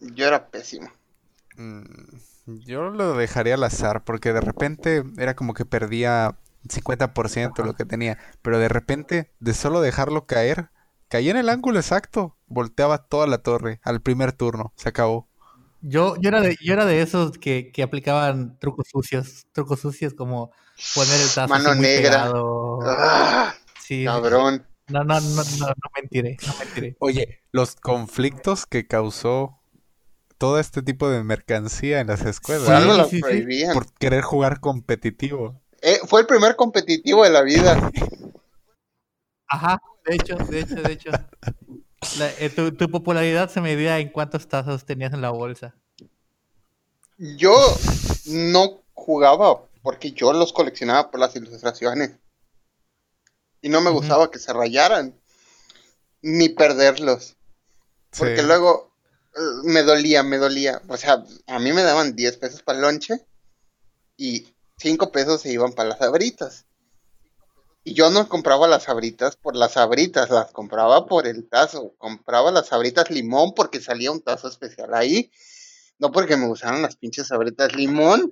Yo era pésimo. Mm, Yo lo dejaría al azar porque de repente era como que perdía 50% de lo que tenía, pero de repente de solo dejarlo caer, caía en el ángulo exacto, volteaba toda la torre al primer turno, se acabó. Yo, yo, era de, yo era de esos que, que aplicaban trucos sucios, trucos sucios como poner el tazo Mano negra. Ah, Sí, cabrón. no, no, no, no, no mentiré, no mentiré. Oye, los conflictos que causó todo este tipo de mercancía en las escuelas Sí, lo sí, sí. prohibían. por querer jugar competitivo. Eh, fue el primer competitivo de la vida. Ajá, de hecho, de hecho, de hecho. La- eh, tu, tu popularidad se medía en cuántos tazos tenías en la bolsa. Yo no jugaba porque yo los coleccionaba por las ilustraciones. Y no me gustaba que se rayaran. Ni perderlos. Porque Sí. luego eh, me dolía, me dolía. O sea, a mí me daban 10 pesos para el lonche y 5 pesos se iban para las abritas. Y yo no compraba las abritas por las abritas, las compraba por el tazo. Compraba las abritas limón porque salía un tazo especial ahí. No porque me gustaran las pinches abritas limón.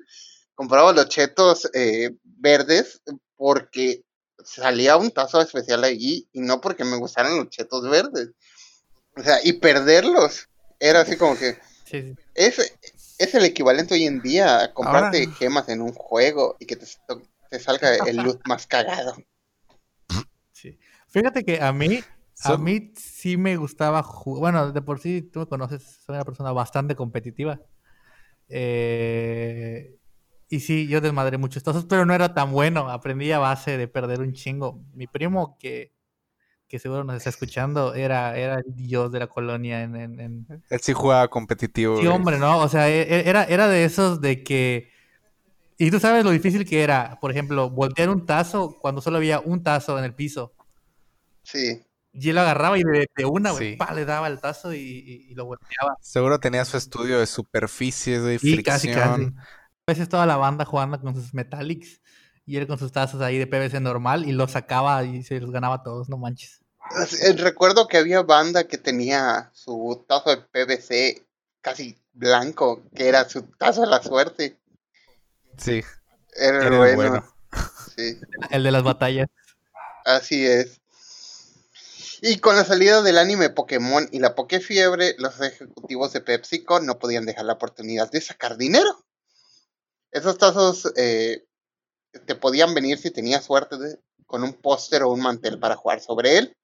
Compraba los chetos eh, verdes porque salía un tazo especial allí y no porque me gustaran los chetos verdes. O sea, y perderlos era así como que Sí, sí. es, es el equivalente hoy en día a comprarte Ahora- gemas en un juego y que te, te salga el loot más cagado. Fíjate que a mí, a mí sí me gustaba jugar. Bueno, de por sí, tú me conoces, soy una persona bastante competitiva. Eh, y sí, yo desmadré muchos tazos, pero no era tan bueno. Aprendí a base de perder un chingo. Mi primo, que, que seguro nos está escuchando, era, era el dios de la colonia en- en- en, Él sí jugaba competitivo. Sí, güey. hombre, ¿no? O sea, e- e- era, era de esos de que... Y tú sabes lo difícil que era, por ejemplo, voltear un tazo cuando solo había un tazo en el piso. Sí. Y él lo agarraba y de, de una, güey, Sí. pa, le daba el tazo y, y- y lo volteaba. Seguro tenía su estudio de superficies, de Sí, casi, fricción. casi. A veces toda la banda jugando con sus Metallics y él con sus tazos ahí de PVC normal y los sacaba y se los ganaba a todos, no manches. Eh, Recuerdo que había banda que tenía su tazo de PVC casi blanco, que era su tazo de la suerte. Sí, Era, era el bueno. bueno. Sí. El de las batallas. Así es. Y con la salida del anime Pokémon y la Pokefiebre, los ejecutivos de PepsiCo no podían dejar la oportunidad de sacar dinero. Esos tazos eh, te podían venir si tenías suerte con un póster o un mantel para jugar sobre él.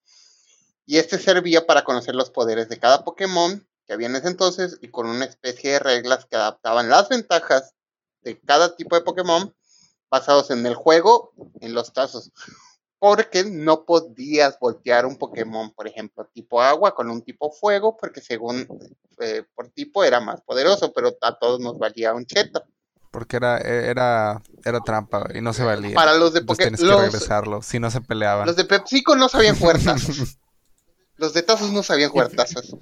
Y este servía para conocer los poderes de cada Pokémon que había en ese entonces y con una especie de reglas que adaptaban las ventajas de cada tipo de Pokémon basados en el juego, en los tazos. Porque no podías voltear un Pokémon, por ejemplo, tipo agua con un tipo fuego, porque según eh, por tipo era más poderoso, pero a todos nos valía un cheto. Porque era, era, era trampa y no se valía. Para los de Pokémon, tienes que regresarlo, si no se peleaban. los de PepsiCo no sabían tazos. Los de tazos no sabían jugar tazos.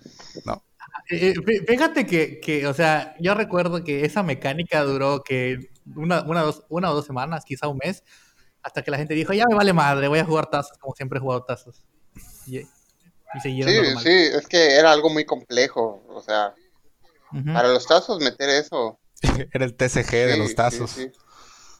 Eh, fí- Fíjate que, que, o sea, yo recuerdo que esa mecánica duró que una, una, dos, una o dos semanas, quizá un mes, hasta que la gente dijo, ya me vale madre, voy a jugar tazos como siempre he jugado tazos. Y, y siguieron Sí, normal. sí, es que era algo muy complejo. O sea, para los tazos meter eso. Era el TCG de los tazos. sí.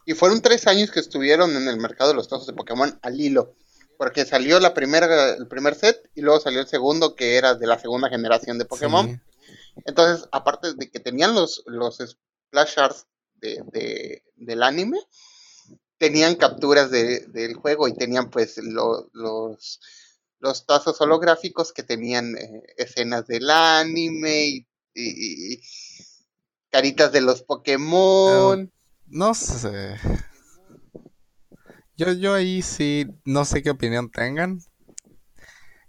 Y fueron tres años que estuvieron en el mercado de los tazos de Pokémon al hilo. Porque salió la primera, el primer set y luego salió el segundo que era de la segunda generación de Pokémon. Sí. Entonces, aparte de que tenían los, los splash arts de, de- del anime, tenían capturas de- del juego y tenían pues lo- los, los tazos holográficos que tenían eh, escenas del anime y, y- y caritas de los Pokémon. No sé. Yo, yo ahí sí, no sé qué opinión tengan.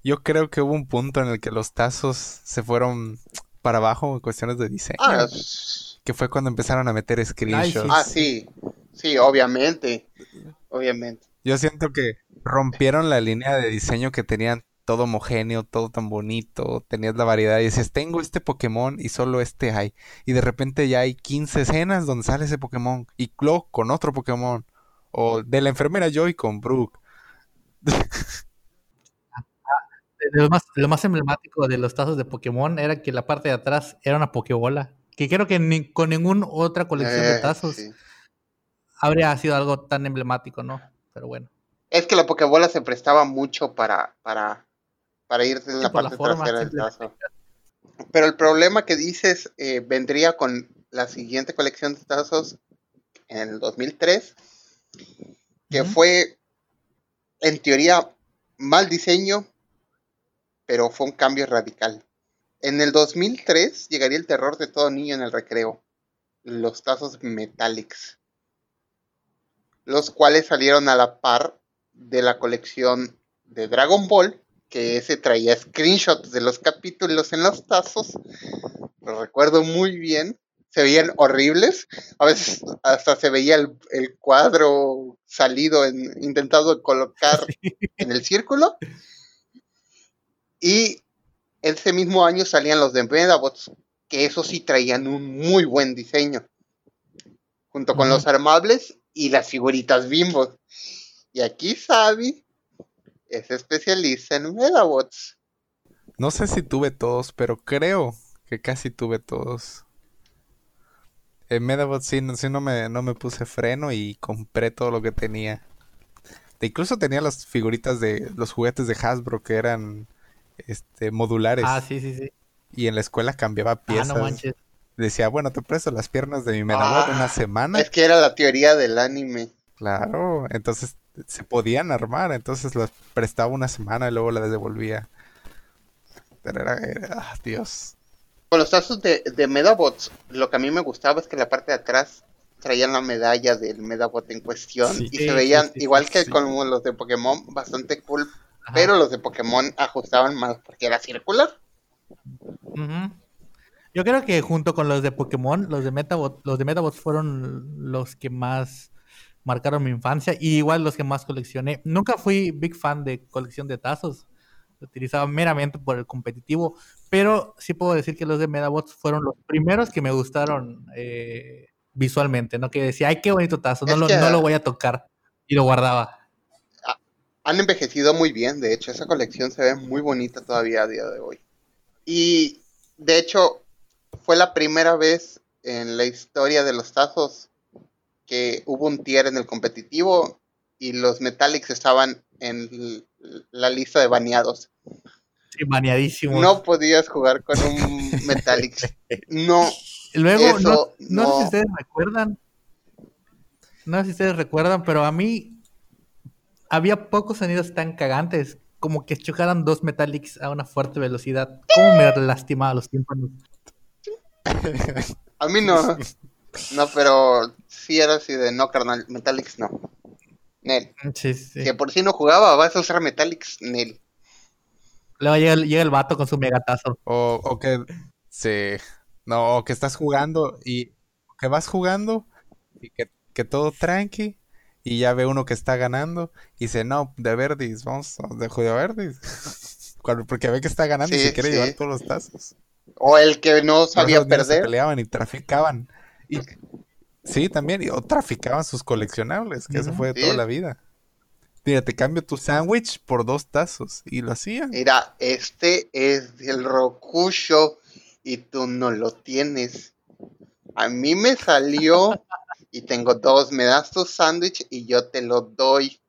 Yo creo que hubo un punto en el que los tazos se fueron para abajo en cuestiones de diseño. Ah, Que fue cuando empezaron a meter screenshots. ah, sí, sí, obviamente, obviamente. Yo siento que rompieron la línea de diseño que tenían todo homogéneo, todo tan bonito, tenías la variedad y decías, tengo este Pokémon y solo este hay. Y de repente ya hay 15 escenas donde sale ese Pokémon y luego con otro Pokémon. O de la enfermera Joy con Brooke. Lo más, lo más emblemático de los tazos de Pokémon era que la parte de atrás era una Pokébola. Que creo que ni- con ninguna otra colección de Eh, tazos sí. Habría sido algo tan emblemático, ¿no? Pero bueno. Es que la Pokébola se prestaba mucho para, para, para ir en la parte forma, trasera del tazo. Pero el problema que dices eh, vendría con la siguiente colección de tazos en el 2003, que fue en teoría mal diseño, pero fue un cambio radical. En el 2003 llegaría el terror de todo niño en el recreo, los tazos Metallics, los cuales salieron a la par de la colección de Dragon Ball, que ese traía screenshots de los capítulos en los tazos, lo recuerdo muy bien, se veían horribles, a veces hasta se veía el, el cuadro salido en, intentado colocar en el círculo. Y ese mismo año salían los de Medabots, que esos sí traían un muy buen diseño, junto con los armables y las figuritas bimbo. Y aquí Sabi es especialista en Medabots. No sé si tuve todos, pero creo que casi tuve todos. En Medabot sí, no, sí no me, no me puse freno y compré todo lo que tenía. E incluso tenía las figuritas de los juguetes de Hasbro que eran este modulares. Ah, sí, sí, sí. Y en la escuela cambiaba Ah, piezas. no manches. Decía, bueno, te presto las piernas de mi Medabot Ah, una semana. Es que era la teoría del anime. Claro, entonces se podían armar, entonces las prestaba una semana y luego las devolvía. Pero era, era- ah, Dios. Con los tazos de, de Medabots, lo que a mí me gustaba es que la parte de atrás traían la medalla del Medabot en cuestión Sí. y se veían, sí, igual que sí. como los de Pokémon, bastante cool. Ajá. Pero los de Pokémon ajustaban más porque era circular. Ujú. Yo creo que junto con los de Pokémon, los de Metabot, los de Metabot fueron los que más marcaron mi infancia y igual los que más coleccioné. Nunca fui big fan de colección de tazos. Lo utilizaba meramente por el competitivo, pero sí puedo decir que los de Medabots fueron los primeros que me gustaron eh, visualmente, ¿no? Que decía, ay, qué bonito tazo, no, Es lo, que- no lo voy a tocar. Y lo guardaba. Han envejecido muy bien, de hecho, esa colección se ve muy bonita todavía a día de hoy. Y de hecho, fue la primera vez en la historia de los tazos que hubo un tier en el competitivo y los Metallics estaban en la lista de baneados. Sí, baneadísimos. No podías jugar con un Metallics. No, Luego, eso no, no sé si ustedes recuerdan no sé si ustedes recuerdan, pero a mí había pocos sonidos tan cagantes como que chocaran dos Metallics a una fuerte velocidad. ¿Cómo me lastimaba los tímpanos? A mí no. No, pero sí era así de no, carnal. Metallics no. Nel. Sí, sí. Si por sí no jugaba, vas a usar Metallics, Nel. Luego llega, el- llega el vato con su megatazo. O, o que sí. No, o que estás jugando y que vas jugando y que, que todo tranqui y ya ve uno que está ganando y dice, no, de Verdis, vamos de de Verdis. Porque ve que está ganando y se quiere sí. llevar todos los tazos. O el que no eso sabía los niños se perder. peleaban y traficaban. Y, sí, también, y, o traficaban sus coleccionables, que eso Ujú. fue de Sí. toda la vida. Mira, te cambio tu sándwich por dos tazos. Y lo hacían. Mira, este es del Rokusho y tú no lo tienes. A mí me salió y tengo dos. Me das tu sándwich y yo te lo doy.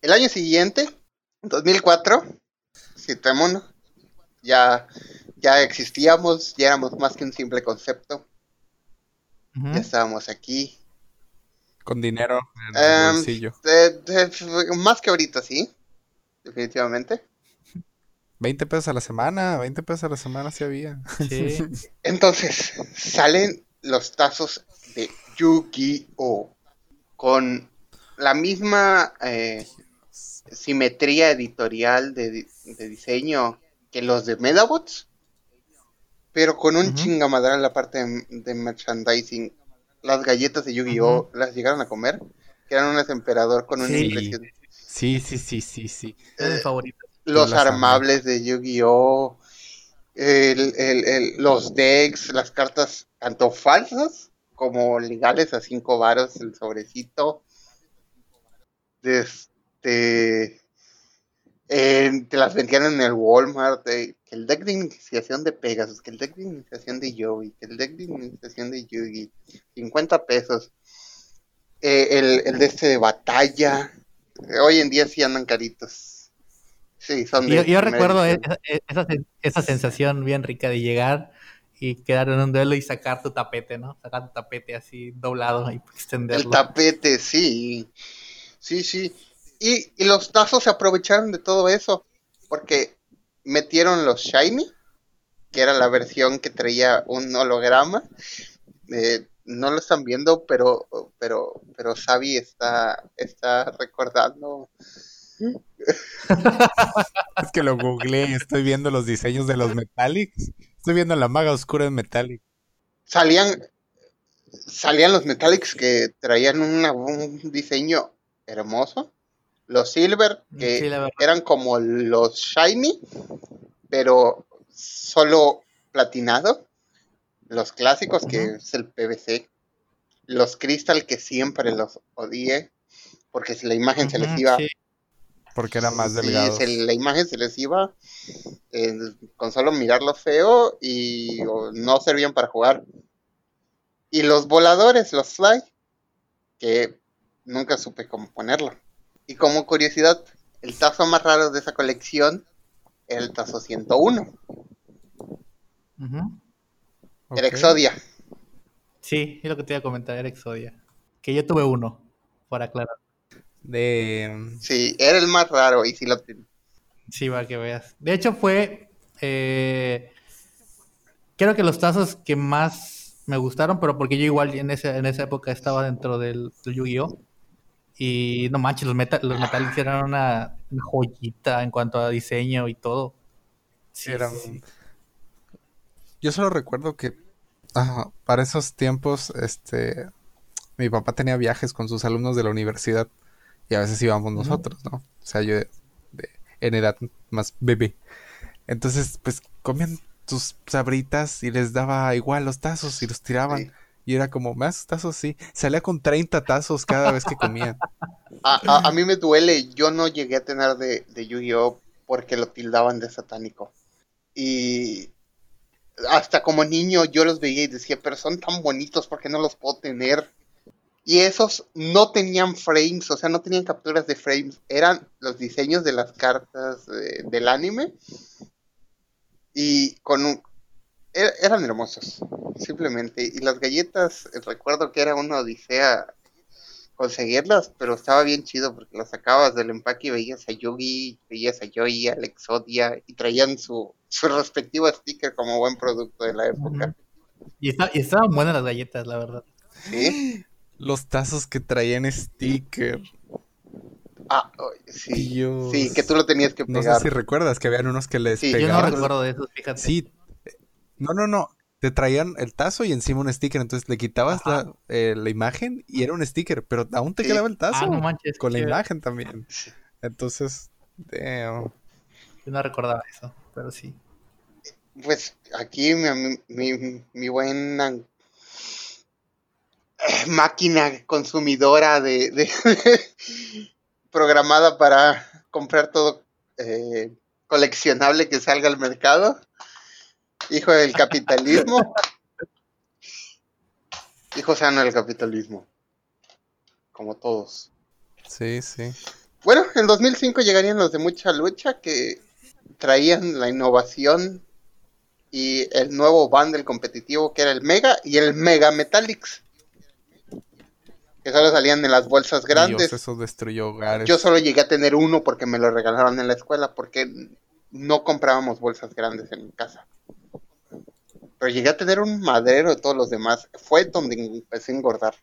El año siguiente, 2004, Citémono, ya, ya existíamos, ya éramos más que un simple concepto. Ya estábamos aquí. Con dinero en el Em, bolsillo. De- de- más que ahorita, sí. Definitivamente. 20 pesos a la semana, 20 pesos a la semana sí había. Sí. Entonces, salen los tazos de Yu-Gi-Oh! Con la misma eh, simetría editorial de, de diseño que los de Medabots, pero con un Ujú. chingamadral en la parte de, de merchandising. Las galletas de Yu-Gi-Oh! las llegaron a comer, que eran unas emperador con una Sí. impresión. Sí, sí, sí, sí, sí. Es mi favorito. los armables de Yu-Gi-Oh! el- el- el- los decks, las cartas tanto falsas como legales a 5 varos el sobrecito. Este, eh, te las vendían en el Walmart. eh, que el deck de iniciación de Pegasus, que el deck de iniciación de Yogi, que el deck de iniciación de Yugi, 50 pesos. Eh, el, el de este de batalla. eh, hoy en día sí andan caritos. Sí, son de Yo, yo recuerdo esa, esa, sen- esa sensación bien rica de llegar y quedar en un duelo y sacar tu tapete, ¿no? Sacar tu tapete así doblado y El extenderlo. tapete, sí. Sí, sí. Y, y los tazos se aprovecharon de todo eso. Porque metieron los Shiny, que era la versión que traía un holograma. Eh, no lo están viendo, pero, pero, pero Xavi está, está recordando. Es que lo googleé y estoy viendo los diseños de los Metallics. Estoy viendo la maga oscura en Metallic. Salían, salían los Metallics que traían una- un diseño hermoso. Los Silver, que Sí, la verdad. eran como los Shiny, pero solo platinado. Los clásicos, que es el PVC. Los Crystal, que siempre los odié, porque si la imagen se les iba. sí. Porque era más sí, delgado. se- la imagen se les iba eh, con solo mirarlo feo y o no servían para jugar. Y los voladores, los Fly, que nunca supe cómo ponerlo. Y como curiosidad, el tazo más raro de esa colección era el tazo 101, Ujú. era Ok. Exodia. Sí, es lo que te iba a comentar, era Exodia. Que yo tuve uno, para aclarar. De... Sí, era el más raro y sí lo ten- Sí, para que veas. De hecho, fue. eh, creo que los tazos que más me gustaron, pero porque yo igual en, ese, en esa época estaba dentro del, del Yu-Gi-Oh! Y no manches, los, meta, los Metallics eran una, una joyita en cuanto a diseño y todo. Sí, Eran- sí. Yo solo recuerdo que para esos tiempos, este, mi papá tenía viajes con sus alumnos de la universidad y a veces íbamos nosotros, ¿no? O sea, yo de- de- en edad más bebé. Entonces, pues comían tus sabritas y les daba igual los tazos y los tiraban. Sí. Y era como, ¿más tazos? Sí. Salía con 30 tazos cada vez que comía. A, a- mí me duele, yo no llegué a tener de, de Yu-Gi-Oh! porque lo tildaban de satánico. Y hasta como niño yo los veía y decía, pero son tan bonitos, ¿por qué no los puedo tener? Y esos no tenían frames, o sea, no tenían capturas de frames, eran los diseños de las cartas eh, del anime. Y con un... er- Eran hermosos, simplemente. Y las galletas, recuerdo que era una odisea conseguirlas, pero estaba bien chido porque las sacabas del empaque y veías a Yugi, veías a Joey, a Exodia y traían su, su respectivo sticker como buen producto de la época. Y, está- y estaban buenas las galletas, la verdad. ¿Sí? Los tazos que traían sticker. Ah, oh, sí. Dios. Sí, que tú lo tenías que No pegar. sé si recuerdas que habían unos que les Sí, yo Yo no pegaban. recuerdo de esos, fíjate. Sí. No, no, no. Te traían el tazo y encima un sticker. Entonces le quitabas la, eh, la imagen y era un sticker, pero aún te Sí. quedaba el tazo. Ah, no manches. con la imagen también. Entonces, damn. Yo no recordaba eso, pero sí. Pues aquí mi, ami- mi, mi buena máquina consumidora de, de- programada para comprar todo eh, coleccionable que salga al mercado. Hijo del capitalismo. Hijo sano del capitalismo. Como todos. Sí, sí. Bueno, en 2005 llegarían los de mucha lucha que traían la innovación y el nuevo bundle competitivo que era el Mega y el Mega Metallics. Que solo salían en las bolsas grandes. Dios, eso destruyó hogares. Yo solo llegué a tener uno porque me lo regalaron en la escuela porque no comprábamos bolsas grandes en mi casa. Pero llegué a tener un madero de todos los demás. Fue donde empecé a engordar.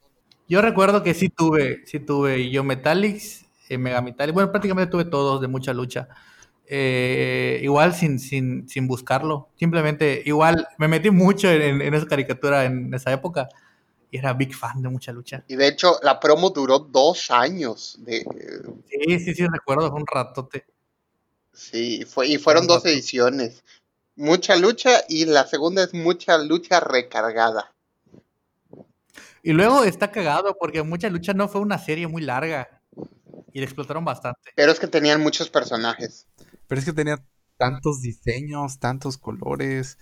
Yo recuerdo que sí tuve, sí tuve yo Metallics, eh, Mega Metallics, bueno, prácticamente tuve todos de mucha lucha. Eh, igual sin, sin, sin buscarlo, simplemente, igual me metí mucho en, en esa caricatura en esa época y era big fan de mucha lucha. Y de hecho, la promo duró dos años. De, Sí, sí, sí, recuerdo, fue un ratote. Sí, fue, y fueron dos ediciones. Mucha lucha y la segunda es mucha lucha recargada. Y luego está cagado porque mucha lucha no fue una serie muy larga y le explotaron bastante. Pero es que tenían muchos personajes. Pero es que tenía tantos diseños, tantos colores.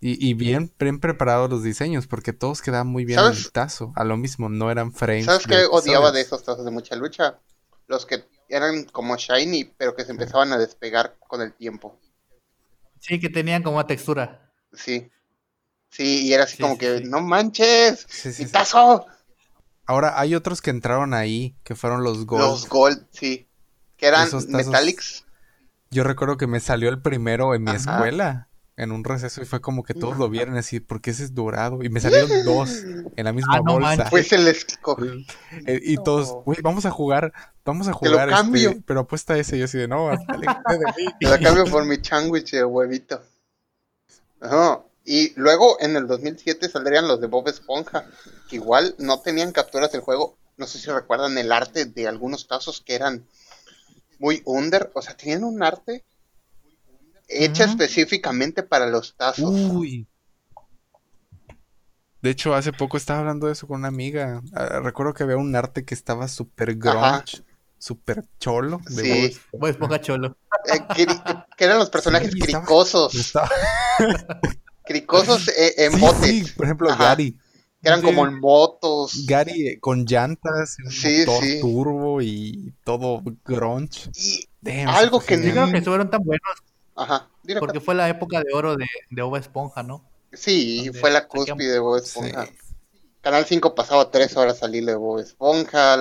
Y, y bien, bien preparados los diseños, porque todos quedaban muy bien en ¿Sabes? el tazo. A lo mismo, no eran frames. ¿Sabes qué odiaba de esos tazos de mucha lucha? Los que eran como shiny, pero que se empezaban a despegar con el tiempo. Sí, que tenían como una textura. Sí. Sí, y era así Sí, como sí, que, sí. no manches, Sí, sí, mi sí. tazo. Ahora, hay otros que entraron ahí, que fueron los Gold. Los gold, sí. Que eran metallics. Yo recuerdo que me salió el primero en mi Ajá. escuela, en un receso, y fue como que todos lo vieron así, porque ese es dorado. Y me salieron dos en la misma Ah, no bolsa. manches. Pues se les cogió. Eh, y todos, güey, vamos a jugar, vamos a lo jugar, este, cambio. pero apuesta ese. Y yo así de, no, aléjate de mí. Te la cambio por mi sándwich de huevito. Ajá. Y luego en el 2007 saldrían los de Bob Esponja, que igual no tenían capturas del juego. No sé si recuerdan el arte de algunos tazos que eran muy under, o sea, tenían un arte hecha específicamente para los tazos. Uy. De hecho, hace poco estaba hablando de eso con una amiga. Ah, recuerdo que había un arte que estaba súper grunge, súper cholo. De Sí. Bob Esponja. Cholo. Eh, que eran los personajes Sí, cricosos, Estaba- cricosos eh, en Sí, botes, sí, por ejemplo, Ajá. Gary. que eran Sí. como en motos. Gary eh, con llantas, un Sí, motor sí. turbo y todo grunge. Y, Damn, Algo que creo que fueron tan buenos ajá, dile, porque fue la época de oro de, de Bob Esponja, ¿no? sí, donde fue la cúspide de Bob Esponja. Sí. Canal 5 pasaba tres horas al hilo de Bob Esponja.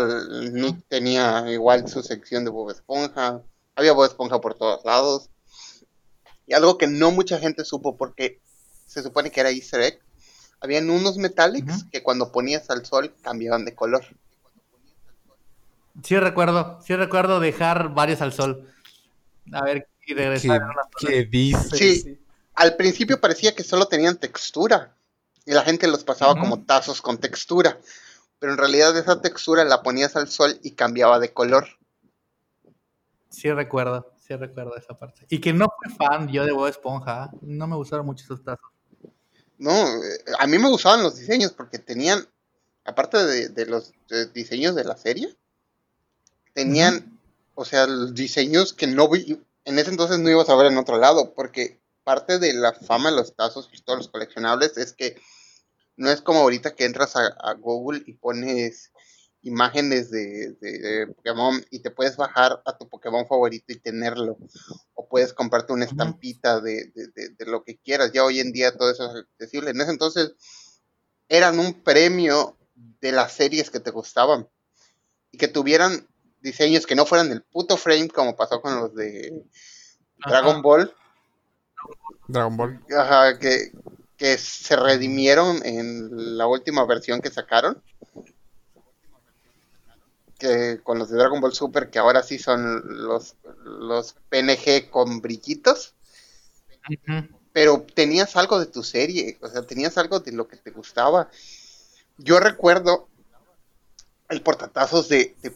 Nick tenía igual su sección de Bob Esponja. Había Bob Esponja por todos lados. Y algo que no mucha gente supo porque se supone que era easter egg. Habían unos metallics que cuando ponías al sol cambiaban de color. Sí recuerdo, sí recuerdo dejar varios al sol. A ver, y ¿Qué, regresar. una- qué dices? Sí. Al principio parecía que solo tenían textura. Y la gente los pasaba como tazos con textura. Pero en realidad esa textura la ponías al sol y cambiaba de color. Sí recuerdo, sí recuerdo esa parte. Y que no fui fan yo de Bob Esponja. ¿eh? No me gustaron mucho esos tazos. No, eh, a mí me gustaban los diseños porque tenían, aparte de, de los diseños de la serie, tenían, o sea, los diseños que no vi, en ese entonces no ibas a ver en otro lado, porque parte de la fama de los tazos y todos los coleccionables es que no es como ahorita que entras a, a Google y pones imágenes de, de- de Pokémon y te puedes bajar a tu Pokémon favorito y tenerlo. O puedes comprarte una estampita de, de- de- de lo que quieras. Ya hoy en día todo eso es accesible. En ese entonces eran un premio de las series que te gustaban. y que tuvieran diseños que no fueran el puto frame como pasó con los de Dragon Ajá. Ball, Dragon Ball. ajá, que, que se redimieron en la última versión que sacaron. Que con los de Dragon Ball Super, que ahora sí son los, los PNG con brillitos. Pero tenías algo de tu serie, o sea, tenías algo de lo que te gustaba. Yo recuerdo el portatazos de, de,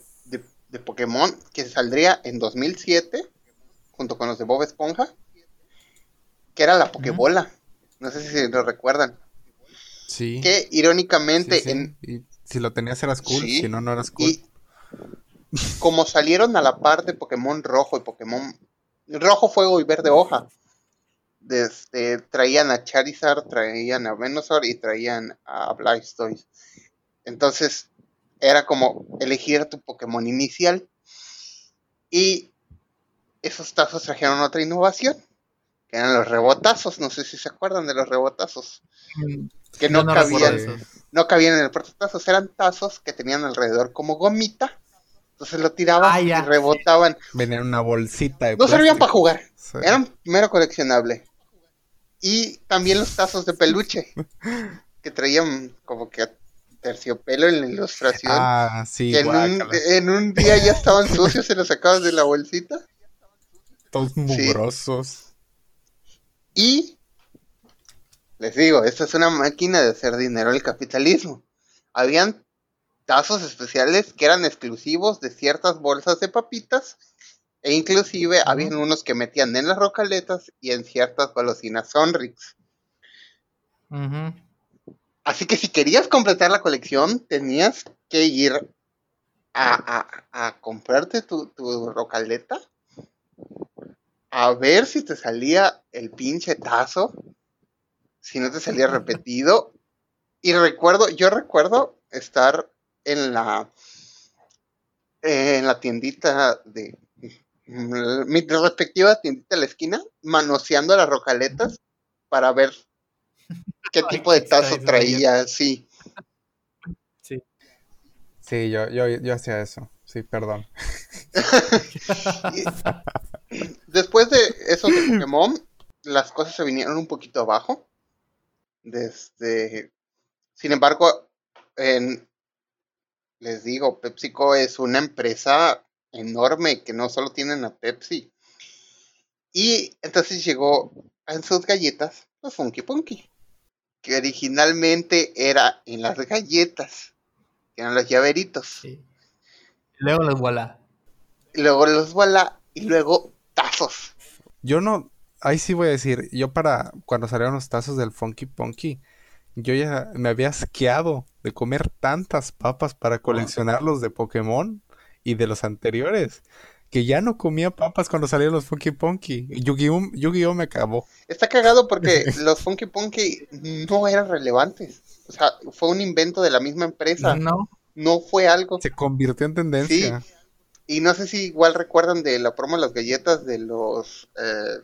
de- Pokémon que saldría en 2007, junto con los de Bob Esponja, que era la Pokébola. No sé si lo recuerdan. Sí. Que irónicamente, Sí, sí. en, Y si lo tenías eras cool, Sí. si no, no eras cool. y como salieron a la par de Pokémon Rojo y Pokémon Rojo, Fuego y Verde Hoja, desde, traían a Charizard, traían a Venusaur y traían a Blastoise. Entonces era como elegir tu Pokémon inicial. Y esos tazos trajeron otra innovación, que eran los rebotazos. No sé si se acuerdan de los rebotazos. Mm, Que no, cabían no cabían en el portatazos, eran tazos que tenían alrededor como gomita. Entonces lo tiraban Ah, ya, y rebotaban. Venía en una bolsita de No servían para jugar, Sí. eran mero coleccionable. Y también los tazos de peluche, que traían como que terciopelo en la ilustración. Ah, sí, que en un, guácala. en un día ya estaban sucios, se los sacabas de la bolsita. Todos mugrosos. Y les digo, esta es una máquina de hacer dinero el capitalismo. Habían tazos especiales que eran exclusivos de ciertas bolsas de papitas e inclusive habían unos que metían en las rocaletas y en ciertas golosinas Sonrix. Ujú. Así que si querías completar la colección, tenías que ir a, a- a comprarte tu, tu rocaleta, a ver si te salía el pinche tazo, si no te salía repetido. Y recuerdo, yo recuerdo estar en la en la tiendita de mi respectiva tiendita de la esquina, manoseando las rocaletas para ver qué tipo de tazo traía, sí. Sí, yo, yo, yo hacía eso. Sí, perdón. Después de eso de Pokémon, las cosas se vinieron un poquito abajo. Desde, sin embargo, en, les digo, PepsiCo es una empresa enorme que no solo tienen a Pepsi. Y entonces llegó en sus galletas los Funky Punky, que originalmente era en las galletas, que eran los llaveritos. Sí. Luego los voilà. Luego los Walla y luego tazos. Yo no, ahí sí voy a decir, yo para cuando salieron los tazos del Funky Punky, yo ya me había asqueado de comer tantas papas para coleccionarlos de Pokémon y de los anteriores, que ya no comía papas cuando salieron los Funky Punky. Yu-Gi-Oh, Yu-Gi-Oh me acabó. Está cagado porque los Funky Punky no eran relevantes. O sea, fue un invento de la misma empresa. No. No fue algo. Se convirtió en tendencia. Y no sé si igual recuerdan de la promo de las galletas de los... eh,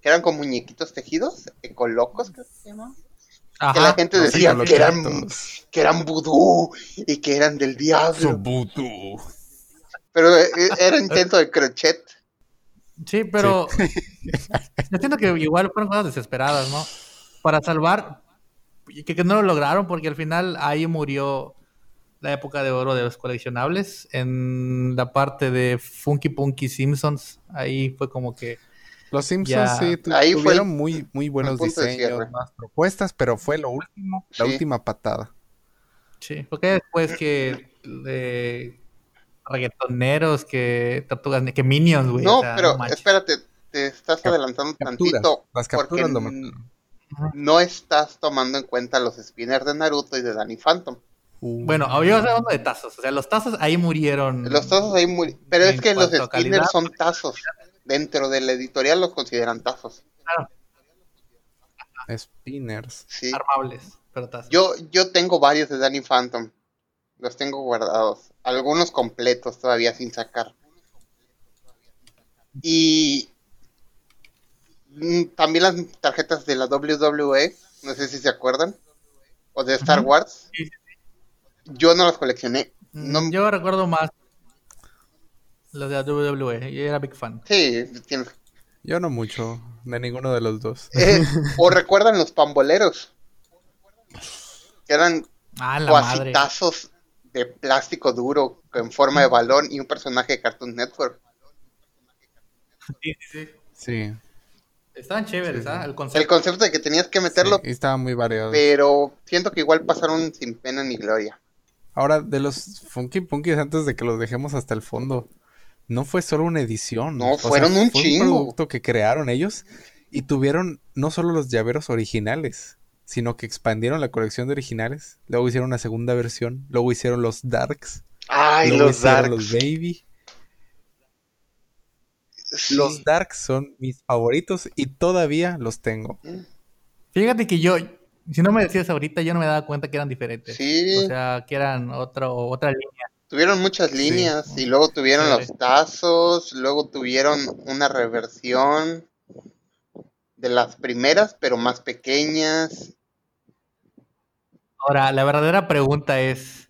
que eran con muñequitos tejidos, ecolocos, creo que se llamaban. Que la gente decía que eran, que eran vudú y que eran del diablo. Subutu. Pero eh, era intento de crochet. Sí, pero yo siento que igual fueron cosas desesperadas, ¿no? Para salvar, que, que no lo lograron porque al final ahí murió la época de oro de los coleccionables en la parte de Funky Punky Simpsons. Ahí fue como que Los Simpsons Ya. sí tu- Ahí fue tuvieron el- muy, muy buenos diseños, más propuestas, pero fue lo último, la Sí. última patada. Sí, porque después que eh, reggaetoneros, que tortugas, que minions, güey. No, o sea, pero espérate, te estás Cap- adelantando Capturas. tantito. Las porque capturas mataron. no estás tomando en cuenta los spinners de Naruto y de Danny Phantom. Uh, Bueno, yo estoy hablando de tazos. O sea, los tazos ahí murieron. Los tazos ahí muy... Pero es que los spinners calidad, son tazos. Dentro de la editorial los consideran tazos. Spinners. Sí. armables, pero tazos. Yo, yo tengo varios de Danny Phantom. Los tengo guardados. Algunos completos todavía sin sacar. Y mm, también las tarjetas de la WWE, no sé si se acuerdan, o de Star. Wars. Yo no las coleccioné No- Yo recuerdo más los de la WWE. Yo era big fan. Sí, Yo no mucho, de ninguno de los dos. eh, o recuerdan los pamboleros. Que eran Ah, la madre. De plástico duro en forma de balón y un personaje de Cartoon Network. Sí, sí, sí. Estaban chéveres, Sí, ¿ah? sí. El El concepto. concepto de que tenías que meterlo, sí, y estaban muy variados. pero siento que igual pasaron sin pena ni gloria. Ahora, de los Funky Punkies, antes de que los dejemos hasta el fondo, no fue solo una edición. No, o sea, fueron un fue chingo. un producto que crearon ellos y tuvieron no solo los llaveros originales, sino que expandieron la colección de originales. Luego hicieron una segunda versión. Luego hicieron los Darks. Ay, luego los hicieron Darks. los Baby. Sí. Los Darks son mis favoritos y todavía los tengo. Fíjate que yo, si no me decías ahorita, yo no me daba cuenta que eran diferentes. Sí. O sea, que eran otro, otra línea. Tuvieron muchas Sí. líneas y luego tuvieron los tazos, luego tuvieron una reversión de las primeras, pero más pequeñas. Ahora, la verdadera pregunta es: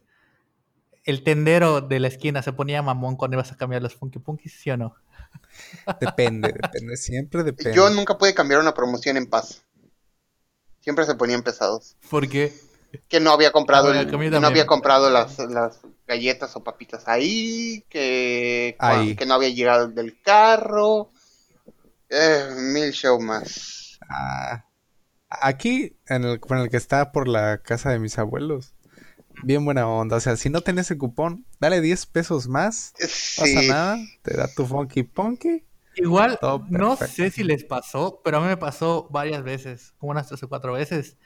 ¿el tendero de la esquina se ponía mamón cuando ibas a cambiar los Funky Punkies, sí o no? Depende, depende, siempre depende. Yo nunca pude cambiar una promoción en paz. Siempre se ponían pesados. Porque Que no había comprado, Ah, el- no había comprado las, las galletas o papitas ahí, que, Ahí. que no había llegado el del carro. Eh, mil show más. Ah, aquí, en el, en el que está por la casa de mis abuelos, bien buena onda. O sea, si no tenés el cupón, dale 10 pesos más, no pasa Sí. nada, te da tu funky punky. igual, no sé si les pasó, pero a mí me pasó varias veces, como unas tres o cuatro veces,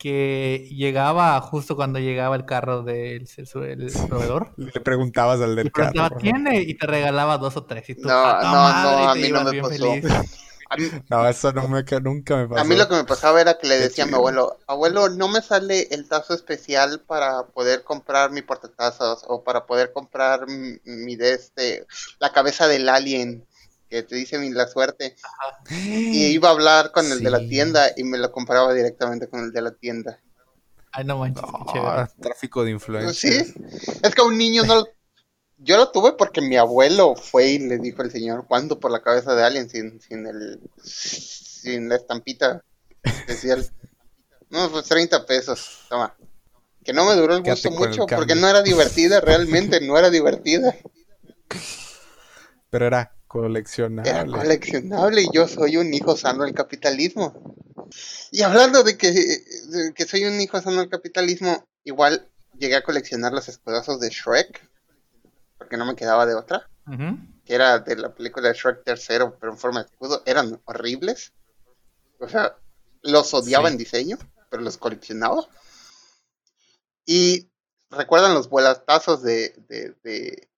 que llegaba justo cuando llegaba el carro del el, el proveedor. Le preguntabas al Y del preguntaba, carro. ¿tiene? Y te regalaba dos o tres. Y tú, No, "A no, no, madre", y a mí no me pasó. feliz. A mí, No, eso no me, nunca me pasó. A mí lo que me pasaba era que le decía a mi abuelo, abuelo, no me sale el tazo especial para poder comprar mi portatazos o para poder comprar mi, mi de este, la cabeza del alien que te dice mi la suerte. Y iba a hablar con el de la tienda y me lo compraba directamente con el de la tienda. Ay, no manches. Ah, tráfico de Pues influencia. sí, es que un niño no... Yo lo tuve porque mi abuelo fue y le dijo al señor, ¿cuándo por la cabeza de alien sin, sin el... sin la estampita especial? No, pues 30 pesos, toma. Que no me duró el gusto el mucho porque no era divertida, realmente no era divertida. Pero era Era coleccionable. coleccionable y yo soy un hijo sano del capitalismo. Y hablando de que, de que soy un hijo sano del capitalismo, igual llegué a coleccionar los escudazos de Shrek, porque no me quedaba de otra, que era de la película de Shrek tercero, pero en forma de escudo, eran horribles. O sea, los odiaba Sí. en diseño, pero los coleccionaba. Y recuerdan los vuelatazos de, de, de,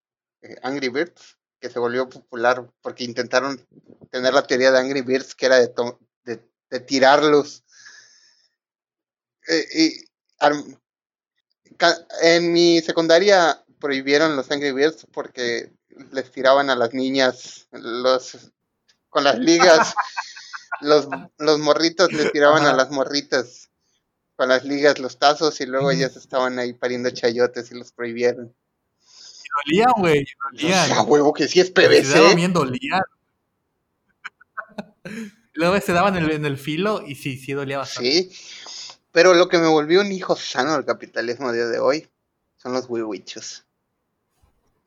eh, Angry Birds, que se volvió popular porque intentaron tener la teoría de Angry Birds, que era de, de, de tirarlos. Eh, y en mi secundaria prohibieron los Angry Birds porque les tiraban a las niñas los con las ligas. los, los morritos les tiraban a las morritas con las ligas los tazos y luego ellas estaban ahí pariendo chayotes y los prohibieron. Dolían, güey, dolían. A huevo que sí es PVC. bien, dolían. Luego se daban en el, en el filo y sí, sí dolía bastante. Sí. Pero lo que me volvió un hijo sano del capitalismo a día de hoy son los wiwichos.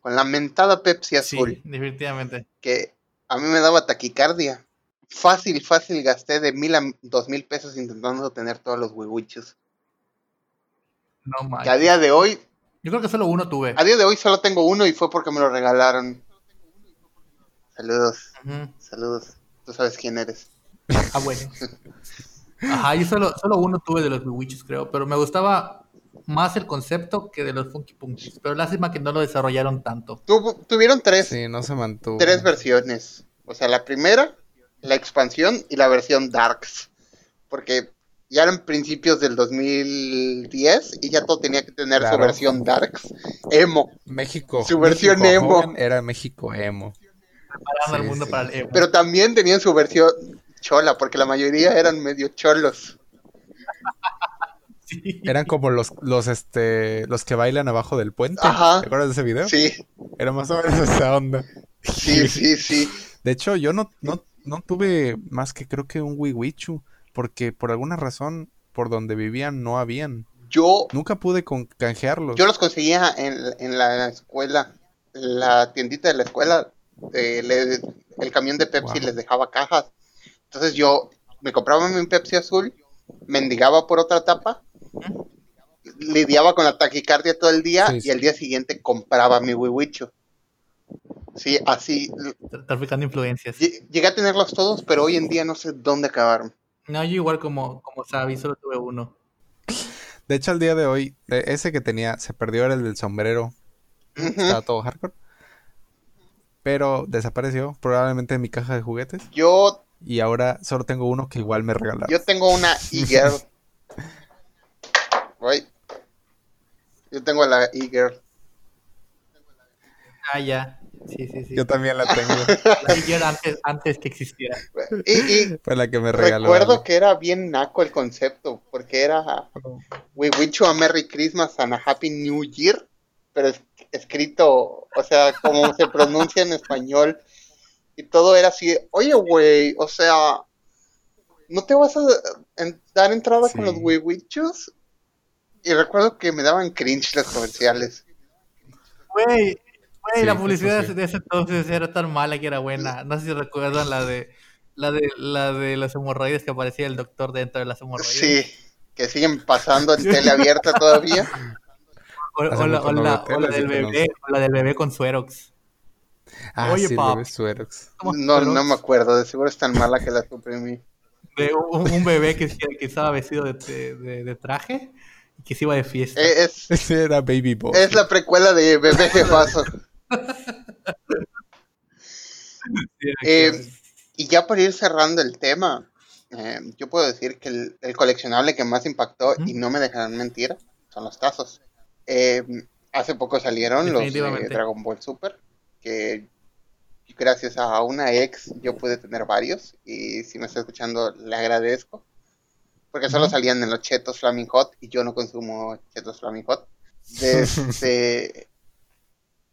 Con la mentada Pepsi Sí, azul, definitivamente. que a mí me daba taquicardia. Fácil, fácil gasté de mil a dos mil pesos intentando tener todos los wiwichos. No Que a día de hoy, Yo creo que solo uno tuve. a día de hoy solo tengo uno y fue porque me lo regalaron. Saludos, Ujú. saludos. Tú sabes quién eres. Ah, bueno. Ajá, yo solo, solo uno tuve de los Witches, creo, pero me gustaba más el concepto que de los Funky Punkies. Pero lástima que no lo desarrollaron tanto. Tuvieron tres, Sí, no se mantuvo. tres versiones. O sea, la primera, la expansión y la versión Darks. Porque ya eran principios del 2010 y ya todo tenía que tener su versión Darks. Emo. México. Su versión México emo. Era México emo. Preparando al Sí, mundo sí. para el emo. Pero también tenían su versión chola, porque la mayoría eran medio cholos. Sí, Eran como los, los, este, los que bailan abajo del puente. Ajá. ¿Te acuerdas de ese video? Sí, Era más o menos esa onda. sí, sí, sí. De hecho, yo no, no, no tuve más que creo que un Wiwichu, porque por alguna razón por donde vivían no habían. Yo, Nunca pude con canjearlos. yo los conseguía en, en la escuela, la tiendita de la escuela. eh, le- el camión de Pepsi Wow. les dejaba cajas. Entonces yo me compraba mi Pepsi azul, mendigaba por otra tapa, lidiaba con la taquicardia todo el día Sí, y al día siguiente compraba mi Wiwichu. Sí, así. Traficando influencias. lle- Llegué a tenerlos todos, pero hoy en día no sé dónde acabaron. No, yo igual como, como Sabi, solo tuve uno. De hecho, al día de hoy, e- ese que tenía se perdió era el del sombrero. Estaba todo hardcore. Pero desapareció, probablemente en mi caja de juguetes. Yo, Y ahora solo tengo uno que igual me regalaron. yo tengo una e-girl. Right. Yo tengo la e-girl. Ah, ya. Sí, sí, sí. Yo también la tengo. Yo antes, antes que existiera. Y, y Fue la que me regaló. recuerdo que era bien naco el concepto, porque era We wish you a Merry Christmas and a Happy New Year, pero es- escrito, o sea, como se pronuncia en español, y todo era así, oye, güey, o sea, ¿no te vas a en- dar entrada con los We Wichus? Y recuerdo que me daban cringe los comerciales. Güey, güey, Sí, la publicidad sí. de ese entonces era tan mala que era buena. No sé si recuerdan la de la de la de los hemorroides que aparecía el doctor dentro de las hemorroides. Sí, que siguen pasando en tele abierta todavía. O, o la, o la- o la del bebé, o la del bebé con Suerox. Ah, Oye, sí, pap. bebé Suerox. ¿Cómo No, no me acuerdo, de seguro es tan mala que la suprimí. De un, un bebé que, que estaba vestido de, de- de traje y que se iba de fiesta. Es, Ese era Baby Boss. es la precuela de Bebé Jefazo. Eh, Y ya por ir cerrando el tema, eh, yo puedo decir que el, el coleccionable que más impactó, y no me dejarán mentir, son los tazos. Eh, hace poco salieron los. Dragon Ball Super, que gracias a una ex yo pude tener varios, y si me está escuchando le agradezco, porque solo salían en los chetos Flaming Hot, y yo no consumo chetos Flaming Hot. Desde,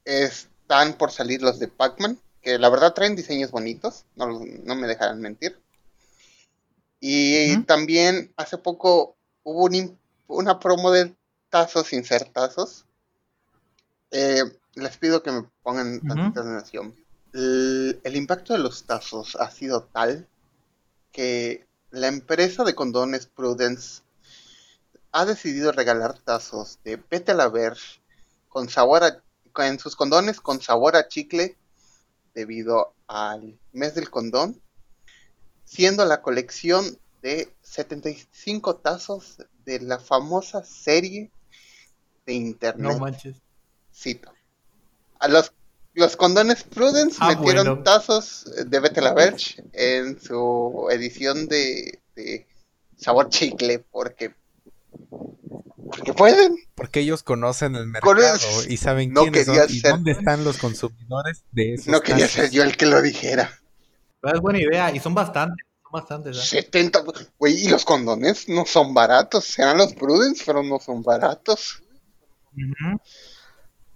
están por salir los de Pac-Man, que la verdad traen diseños bonitos, no, no me dejarán mentir. Y también hace poco hubo un una promo de tazos sin ser tazos. Eh, les pido que me pongan tantita atención. El, el impacto de los tazos ha sido tal que la empresa de condones Prudence ha decidido regalar tazos de Vete a la Verge con sabor a, en sus condones con sabor a chicle debido al mes del condón, siendo la colección de 75 tazos de la famosa serie de internet. no manches. Cito. A los, los condones Prudence Ah, metieron bueno. tazos de Vete la Verge en su edición de, de sabor chicle, porque. Porque pueden. Porque ellos conocen el mercado Con- y saben No quiénes son y dónde están los consumidores de esos No quería ser yo el que lo dijera. Pero es buena idea y son bastantes, son bastantes. ¿eh? 70. Güey, y los condones no son baratos. Serán los Prudence, pero no son baratos.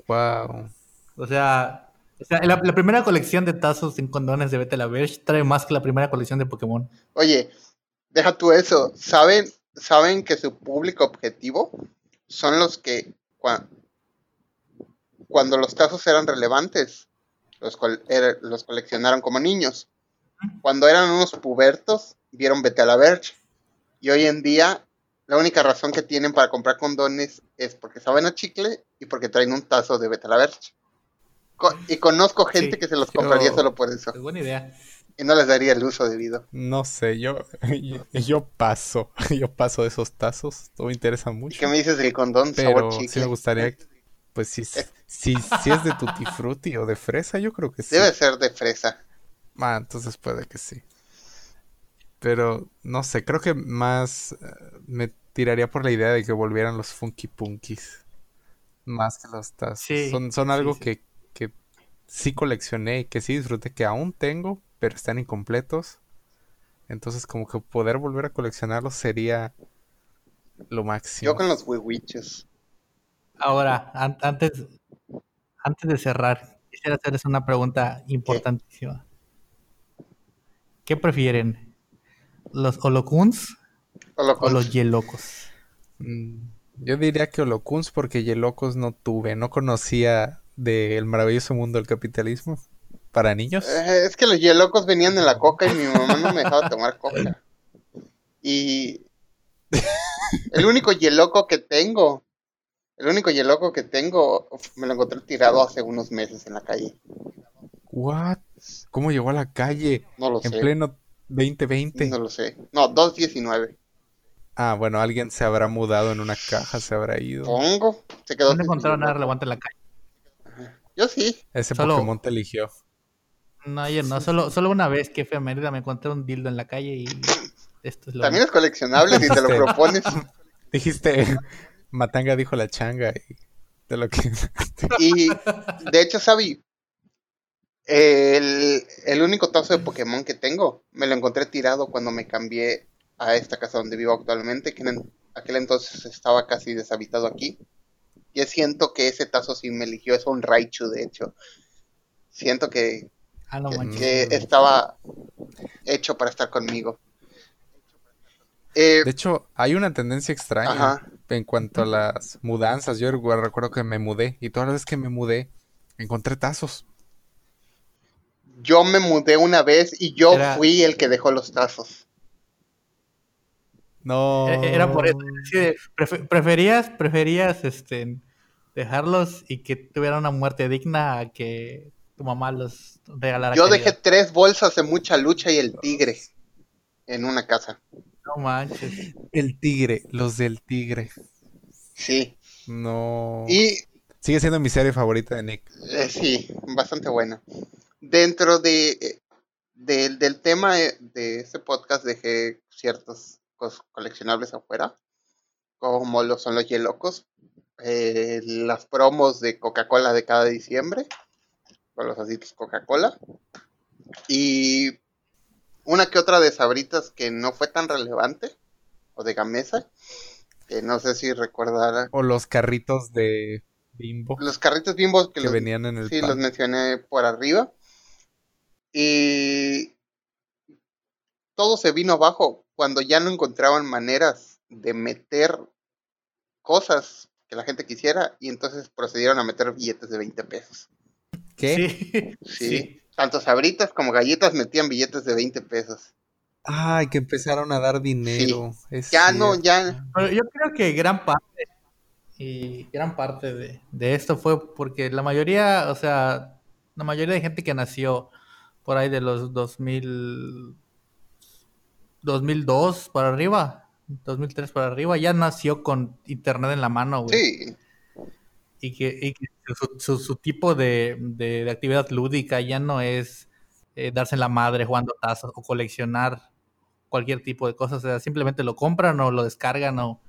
Wow. O sea, o sea, la, la primera colección de tazos en condones de Vete la Verge trae más que la primera colección de Pokémon. Oye, deja tú eso. ¿Saben, saben que su público objetivo son los que cua- cuando los tazos eran relevantes, los, col- era- los coleccionaron como niños. Cuando eran unos pubertos, vieron Vete a la Verge. Y hoy en día, la única razón que tienen para comprar condones es porque saben a chicle y porque traen un tazo de Vete a la Verge. Co- y conozco gente Sí, que se los compraría solo por eso. Es buena idea. Y no les daría el uso debido. No sé, yo, yo, yo paso. Yo paso de esos tazos. No me interesa ¿Y mucho. qué me dices del condón Pero sabor sí me gustaría, pues si, si, si es de tutti frutti o de fresa, yo creo que sí. Debe ser de fresa. Ah, entonces puede que sí. Pero no sé, creo que más eh, me tiraría por la idea de que volvieran los Funky Punkies. Más que los tazos. Sí, son, son sí, algo sí. Que, que sí coleccioné y que sí disfruté, que aún tengo, pero están incompletos. Entonces como que poder volver a coleccionarlos sería lo máximo. Yo con los wiwiches. Ahora, an- antes, antes de cerrar, quisiera hacerles una pregunta importantísima. ¿Qué prefieren? ¿Los holocuns O los yelocos? Mm, Yo diría que Holocuns porque Yelocos no tuve, no conocía del maravilloso mundo del capitalismo para niños. Eh, es que los hielocos venían en la coca y mi mamá no me dejaba tomar coca. Y el único hieloco que tengo, el único hieloco que tengo, me lo encontré tirado hace unos meses en la calle. What? ¿Cómo llegó a la calle No lo en sé. pleno 2020? No lo sé. No, 2.19. Ah, bueno, alguien se habrá mudado en una caja, se habrá ido. Pongo. Se quedó No encontraron nada relevante en la calle. Yo sí. Ese Solo- Pokémon te eligió. No, yo no. Solo, solo una vez que fui a Mérida me encontré un dildo en la calle y esto es lo También es coleccionable si te lo propones. Dijiste, Matanga dijo la changa y de lo que... Y de hecho, Sabi, el, el único tazo de Pokémon que tengo, me lo encontré tirado cuando me cambié a esta casa donde vivo actualmente, que en aquel entonces estaba casi deshabitado aquí. Y siento que ese tazo sí me eligió, es un Raichu de hecho. Siento que, Ah, no que- estaba hecho para estar conmigo. Eh, De hecho, hay una tendencia extraña Ajá. en cuanto a las mudanzas. Yo recuerdo que me mudé y todas las veces que me mudé encontré tazos. yo me mudé una vez y yo Era- fui el que dejó los tazos. No. E- Era por eso. Sí, preferías, preferías este, dejarlos y que tuvieran una muerte digna a que tu mamá los regalara. Yo dejé tres bolsas de mucha lucha y el tigre en una casa. No manches. El tigre, los del tigre. Sí. No. Y Sigue siendo mi serie favorita de Nick. eh, sí, bastante buena. Dentro de, eh, del- del tema eh, de este podcast dejé ciertos coleccionables afuera, como lo son los Yelocos, eh, las promos de Coca-Cola de cada diciembre, con los asitos Coca-Cola, y una que otra de Sabritas que no fue tan relevante, o de Gamesa, que no sé si recordará. O los carritos de Bimbo Los carritos bimbos que, que los, venían en el sí, pan. los mencioné por arriba. Y todo se vino abajo cuando ya no encontraban maneras de meter cosas que la gente quisiera y entonces procedieron a meter billetes de 20 pesos. ¿Qué? Sí. Sí. Tanto sabritas como galletas metían billetes de 20 pesos. Ay, que empezaron a dar dinero. Es Ya no, ya. Pero yo creo que gran parte, y gran parte de, de esto fue porque la mayoría, o sea, la mayoría de gente que nació por ahí de los 2000, 2002 para arriba, 2003 para arriba, ya nació con internet en la mano, güey. Sí. Y que, y que su, su- su tipo de, de- de actividad lúdica ya no es eh, darse la madre jugando tazos o coleccionar cualquier tipo de cosas. O sea, simplemente lo compran o lo descargan o...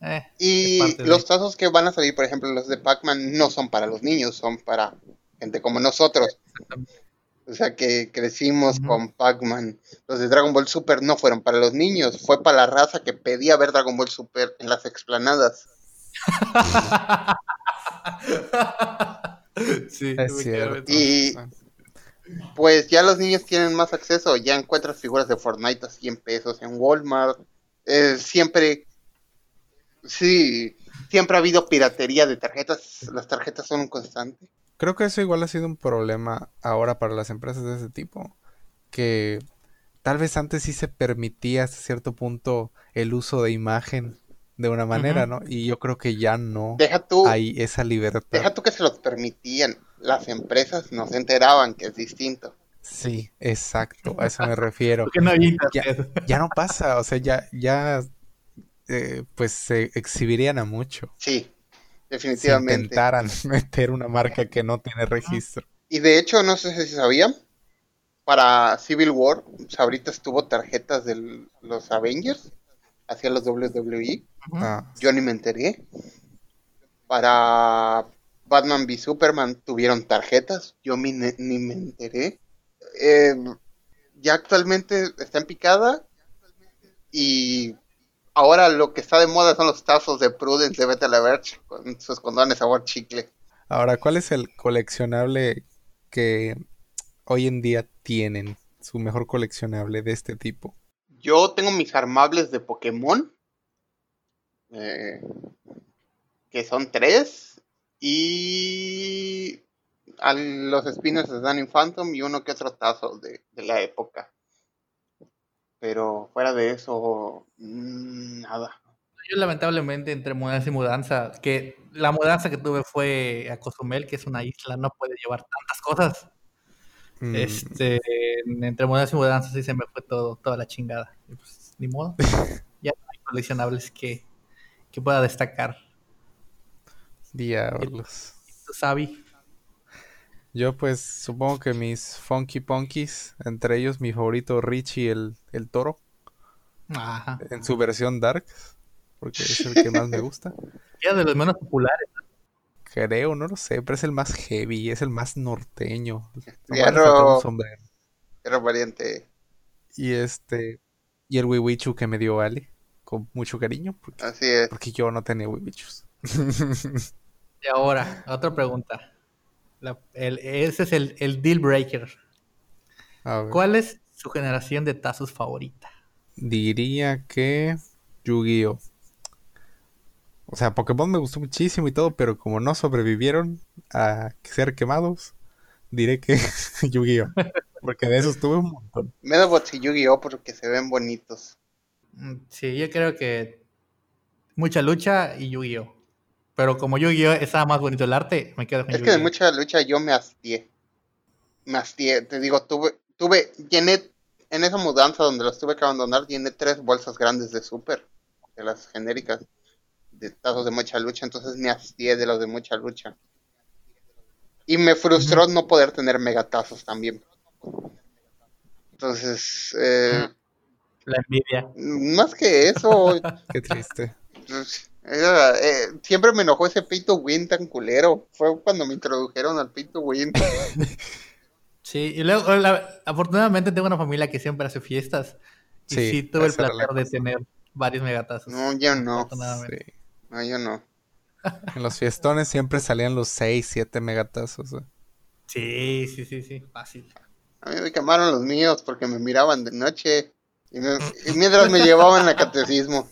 eh, Y de- los tazos que van a salir, por ejemplo, los de Pac-Man, no son para los niños, son para gente como nosotros. O sea, que crecimos con Pac-Man. Los de Dragon Ball Super no fueron para los niños, fue para la raza que pedía ver Dragon Ball Super en las explanadas. sí, Es cierto. Y pues ya los niños tienen más acceso, ya encuentras figuras de Fortnite a 100 pesos en Walmart. Eh, siempre, sí, siempre ha habido piratería de tarjetas, las tarjetas son un constante. Creo que eso igual ha sido un problema ahora para las empresas de ese tipo. Que tal vez antes sí se permitía hasta cierto punto el uso de imagen de una manera. ¿no? Y yo creo que ya no Deja tú, hay esa libertad. deja tú que se los permitían, las empresas no se enteraban que es distinto. Sí, exacto, a eso me refiero. No Ya, ya no pasa, o sea, ya, ya, eh, pues se exhibirían a mucho. Sí, Si definitivamente. intentaran meter una marca que no tiene registro. Y de hecho, no sé si sabían, para Civil War, Sabritas tuvo tarjetas de los Avengers hacia los WWE. Ah, Yo ni me enteré. Para Batman v Superman tuvieron tarjetas. Yo ni, ni me enteré. Eh, ya actualmente está en picada. Y ahora lo que está de moda son los tazos de Prudence de Beta la Verge con sus condones sabor chicle. Ahora, ¿cuál es el coleccionable que hoy en día tienen? Su mejor coleccionable de este tipo. Yo tengo mis armables de Pokémon, eh, que son tres, y los spinners de Danny Phantom y uno que otro tazo de, de la época. Pero fuera de eso, mm, nada. Yo lamentablemente entre mudanza y mudanza, que la mudanza que tuve fue a Cozumel, que es una isla, no puede llevar tantas cosas. Mm, Este, entre mudanza y mudanza sí se me fue todo, toda la chingada. Y pues, ni modo. ya no hay coleccionables que, que pueda destacar. Diablos. ¿Tú sabes? Yo pues supongo que mis Funky Punkies, entre ellos mi favorito Richie el, el toro, Ajá. en su versión Dark, porque es el que más me gusta. Era de los menos populares. Creo, no lo sé, pero es el más heavy, es el más norteño. Sombrero. Era variante. Y este, y el Wiwichu que me dio Ale, con mucho cariño, porque, Así es. porque yo no tenía Wiwichus. Y ahora, otra pregunta. La- el- ese es el, el deal breaker. A ver, ¿Cuál es su generación de tazos favorita? Diría que Yu-Gi-Oh! O sea, Pokémon me gustó muchísimo y todo, pero como no sobrevivieron a ser quemados, diré que Yu-Gi-Oh! Porque de esos tuve un montón. Medabots y Yu-Gi-Oh! porque se ven bonitos. Mm, Sí, yo creo que mucha lucha y Yu-Gi-Oh! Pero como Yu-Gi-Oh! estaba más bonito el arte, me quedo con Es que de mucha lucha yo me hastié. Me hastié. Te digo, tuve, tuve, llené, en esa mudanza donde los tuve que abandonar, llené tres bolsas grandes de super, de las genéricas, de tazos de mucha lucha, entonces me hastié de los de mucha lucha. Y me frustró no poder tener megatazos también. Entonces, eh, La envidia. más que eso, Qué triste. Pues, era, eh, siempre me enojó ese pay to win tan culero. Fue cuando me introdujeron al pay to win. Sí, y luego, la- afortunadamente tengo una familia que siempre hace fiestas. Y sí, Sí, tuve el placer de tener varios megatazos. No, yo no. afortunadamente. Sí. No, yo no. En los fiestones siempre salían los 6, 7 megatazos. ¿eh? Sí, sí, sí, sí, fácil. A mí me quemaron los míos porque me miraban de noche. Y, me- y mientras me llevaban a catecismo,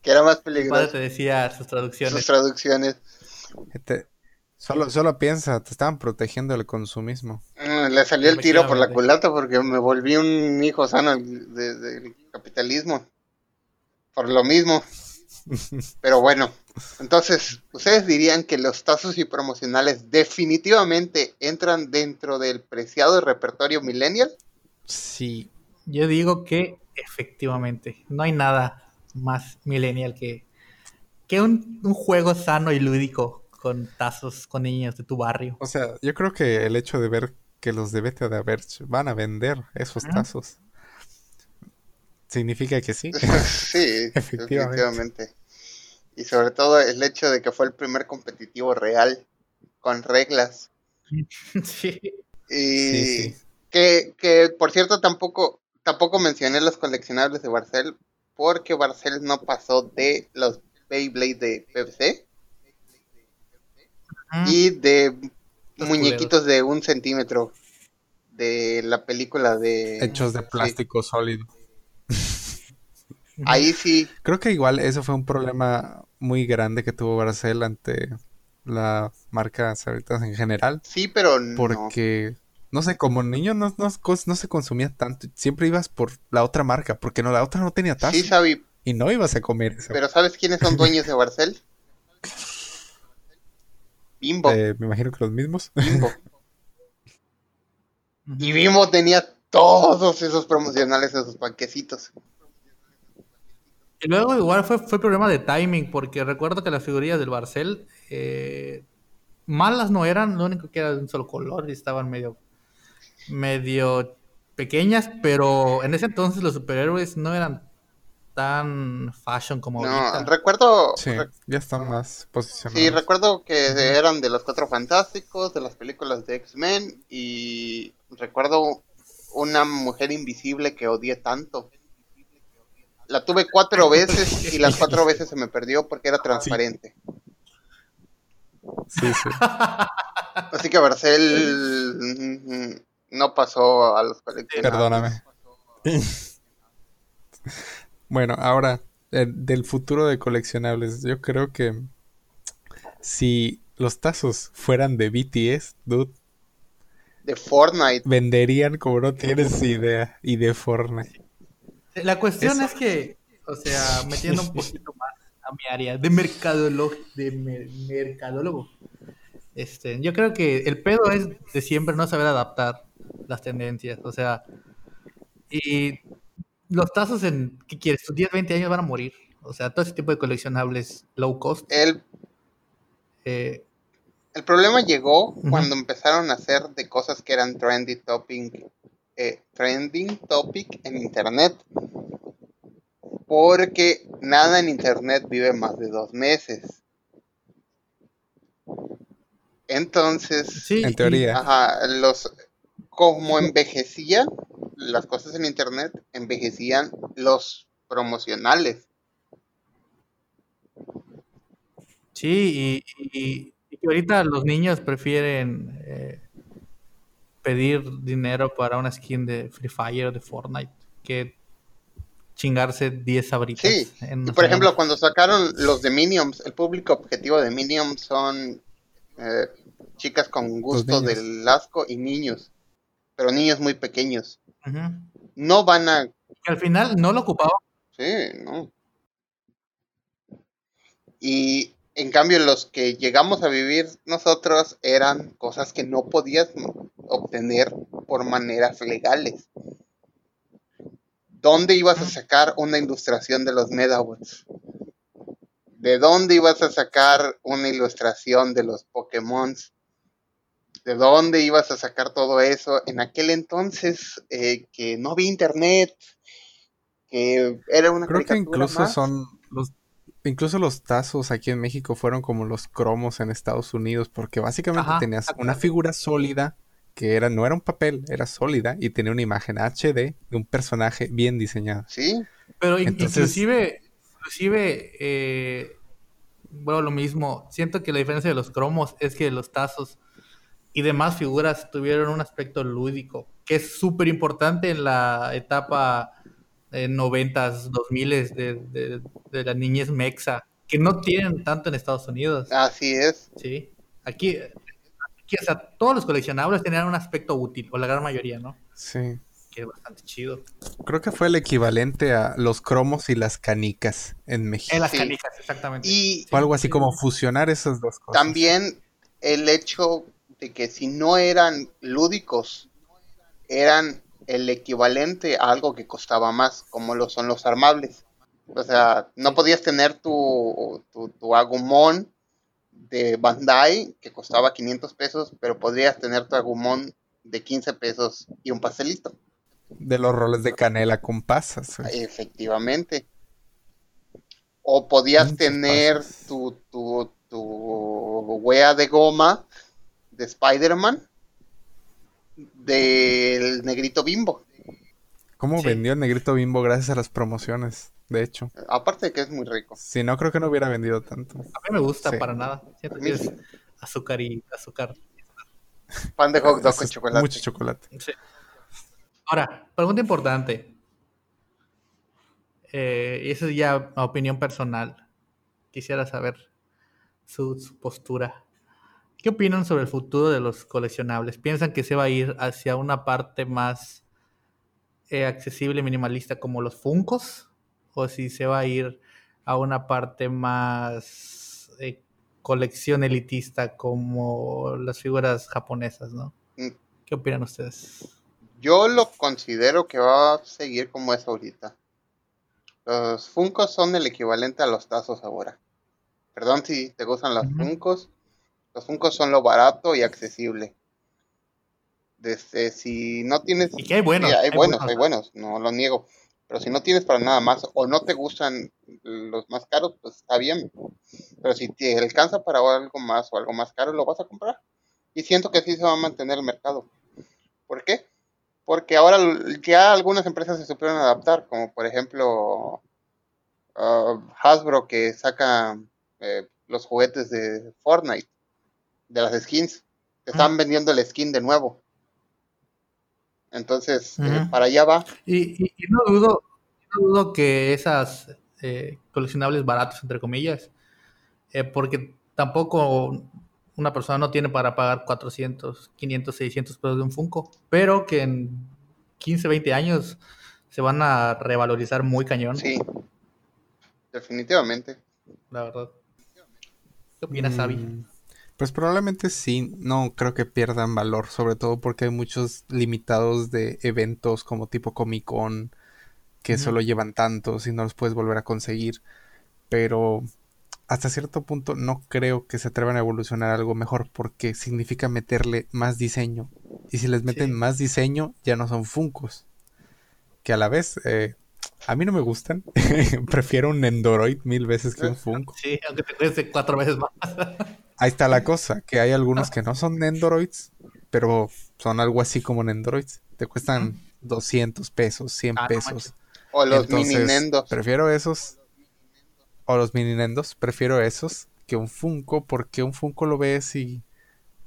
que era más peligroso. te decía sus Sus traducciones. traducciones. Este, solo, solo piensa, te estaban protegiendo del consumismo. Mm, Le salió el tiro por la culata porque me volví un hijo sano de- del capitalismo. Por lo mismo. Pero bueno, entonces, ¿ustedes dirían que los tazos y promocionales definitivamente entran dentro del preciado repertorio millennial? Sí, Yo digo que efectivamente, no hay nada más millennial que, que un, un juego sano y lúdico con tazos con niños de tu barrio. o sea, yo creo que el hecho de ver que los de Beta de Average van a vender esos tazos significa que sí. sí, Efectivamente. Y sobre todo el hecho de que fue el primer competitivo real con reglas. sí. Y Sí, sí. Que, que, por cierto, tampoco, tampoco mencioné los coleccionables de Barcel, porque Barcel no pasó de los Beyblade de PVC y de Los muñequitos de un centímetro de la película de... Hechos de sí. plástico sólido. Ahí sí, Creo que igual eso fue un problema muy grande que tuvo Barcel ante la marca Sabritas en general. sí, pero no. Porque, no sé, como niño no, no, no se consumía tanto. Siempre ibas por la otra marca, porque no, la otra no tenía tazo. Sí, Sabi, Y no ibas a comer eso. pero ¿sabes quiénes son dueños de Barcel? Bimbo, Eh, me imagino que los mismos. Bimbo. Y Bimbo tenía todos esos promocionales en sus panquecitos. Y luego igual fue, fue problema de timing, porque recuerdo que las figurillas del Barcel eh, malas no eran, lo único que era de un solo color y estaban medio, medio pequeñas, pero en ese entonces los superhéroes no eran tan fashion como No, ahorita. recuerdo, Sí, ya están más sí, posicionados. recuerdo que eran de los Cuatro Fantásticos, de las películas de X-Men y recuerdo una mujer invisible que odié tanto. La tuve cuatro veces y las cuatro veces se me perdió porque era transparente. Sí, sí. Así que Barcel no pasó a los coleccionables. Perdóname. Bueno, ahora, eh, del futuro de coleccionables, yo creo que si los tazos fueran de BTS, dude, De Fortnite. venderían como no tienes idea. Y de Fortnite. La cuestión Eso- es que, o sea, metiendo un poquito más a mi área de mercadólogo, de mer- mercadólogo. Este, yo creo que el pedo es de siempre no saber adaptar las tendencias, o sea, y los tazos en, ¿qué quieres? Tus 10, 20 años van a morir. O sea, todo ese tipo de coleccionables low cost. El, eh, el problema llegó cuando empezaron a hacer de cosas que eran trendy topic, eh, trending topic en internet. Porque nada en internet vive más de dos meses. Entonces, sí, En teoría. Ajá, los como envejecían las cosas en internet, envejecían los promocionales. Sí, y, y- y que ahorita los niños prefieren eh, pedir dinero para una skin de Free Fire o de Fortnite que chingarse 10 sabritas. Sí, en y por ejemplo, cuando sacaron los de Minions, el público objetivo de Minions son eh, chicas con gusto del asco y niños, pero niños muy pequeños. No van a... Que al final no lo ocupaba. Sí, no. Y en cambio los que llegamos a vivir nosotros eran cosas que no podías obtener por maneras legales. ¿Dónde ibas a sacar una ilustración de los Medabots? ¿De dónde ibas a sacar una ilustración de los Pokémon? ¿De dónde ibas a sacar todo eso? En aquel entonces eh, que no había internet, que era una Creo que incluso más. son los incluso los tazos aquí en México fueron como los cromos en Estados Unidos porque básicamente Ajá, tenías una figura sólida que era no era un papel, era sólida y tenía una imagen HD de un personaje bien diseñado. Sí, Pero in- Entonces- inclusive, inclusive, eh, bueno, lo mismo. Siento que la diferencia de los cromos es que los tazos y demás figuras tuvieron un aspecto lúdico, que es súper importante en la etapa eh, 90s, 2000 de, de, de la niñez mexa, que no tienen tanto en Estados Unidos. así es. Sí. Aquí, aquí, o sea, todos los coleccionables tenían un aspecto útil, o la gran mayoría, ¿no? Sí. Que es bastante chido. Creo que fue el equivalente a los cromos y las canicas en México. En las Sí. canicas, exactamente. Y Fue algo así sí. como fusionar esas dos cosas. también el hecho de que si no eran lúdicos, eran el equivalente a algo que costaba más, como lo son los armables. O sea, no podías tener tu, tu, tu Agumon de Bandai que costaba 500 pesos, pero podrías tener tu Agumon de 15 pesos y un pastelito. De los roles de canela con pasas. güey. Efectivamente. O podías tener tu, tu, tu wea de goma de Spider-Man del negrito bimbo. ¿Cómo Sí. vendió el negrito bimbo gracias a las promociones? De hecho. Aparte de que es muy rico. Si no, creo que no hubiera vendido tanto. A mí me gusta Sí. para nada. Siento que es azúcar y azúcar. Pan de hot dog con chocolate. Mucho chocolate. Sí. Ahora, pregunta importante. Eh, y eso es ya opinión personal. Quisiera saber su, su postura. ¿Qué opinan sobre el futuro de los coleccionables? ¿Piensan que se va a ir hacia una parte más eh, accesible, minimalista como los Funcos? ¿O si se va a ir a una parte más eh, colección elitista como las figuras japonesas, ¿no? Mm. ¿Qué opinan ustedes? Yo lo considero que va a seguir como es ahorita. Los Funcos son el equivalente a los tazos ahora. Perdón si te gustan los Ujú. Funcos. Los Funcos son lo barato y accesible. Desde si no tienes Y que hay buenos. Sí, hay, buenos, buenos. hay buenos, no lo niego. Pero si no tienes para nada más o no te gustan los más caros, pues está bien. Pero si te alcanza para algo más o algo más caro, lo vas a comprar. Y siento que así se va a mantener el mercado. ¿Por qué? Porque ahora ya algunas empresas se supieron adaptar, como por ejemplo ah, Hasbro que saca eh, los juguetes de Fortnite, de las skins. Están vendiendo el skin de nuevo. Entonces, eh, para allá va. Y, y- y no dudo, no dudo que esas eh, coleccionables baratos, entre comillas, eh, porque tampoco una persona no tiene para pagar 400, 500, 600 pesos de un Funko, pero que en 15, 20 años se van a revalorizar muy cañón, Sí, definitivamente. la verdad. ¿Qué opinas, Abby? Mm, Pues probablemente sí, no creo que pierdan valor, sobre todo porque hay muchos limitados de eventos como tipo Comic Con que solo llevan tantos y no los puedes volver a conseguir. Pero hasta cierto punto no creo que se atrevan a evolucionar a algo mejor porque significa meterle más diseño. Y si les meten Sí. más diseño, ya no son Funcos. Que a la vez, eh, a mí no me gustan. Prefiero un Endoroid mil veces que un Funko. Sí, aunque te cueste cuatro veces más. Ahí está la cosa, que hay algunos que no son Nendoroids, pero son algo así como Nendoroids. Te cuestan 200 pesos, 100 Ah, pesos. O los Entonces, mini Nendos. Prefiero esos. O los mini Nendos, prefiero esos que un Funko, porque un Funko lo ves y.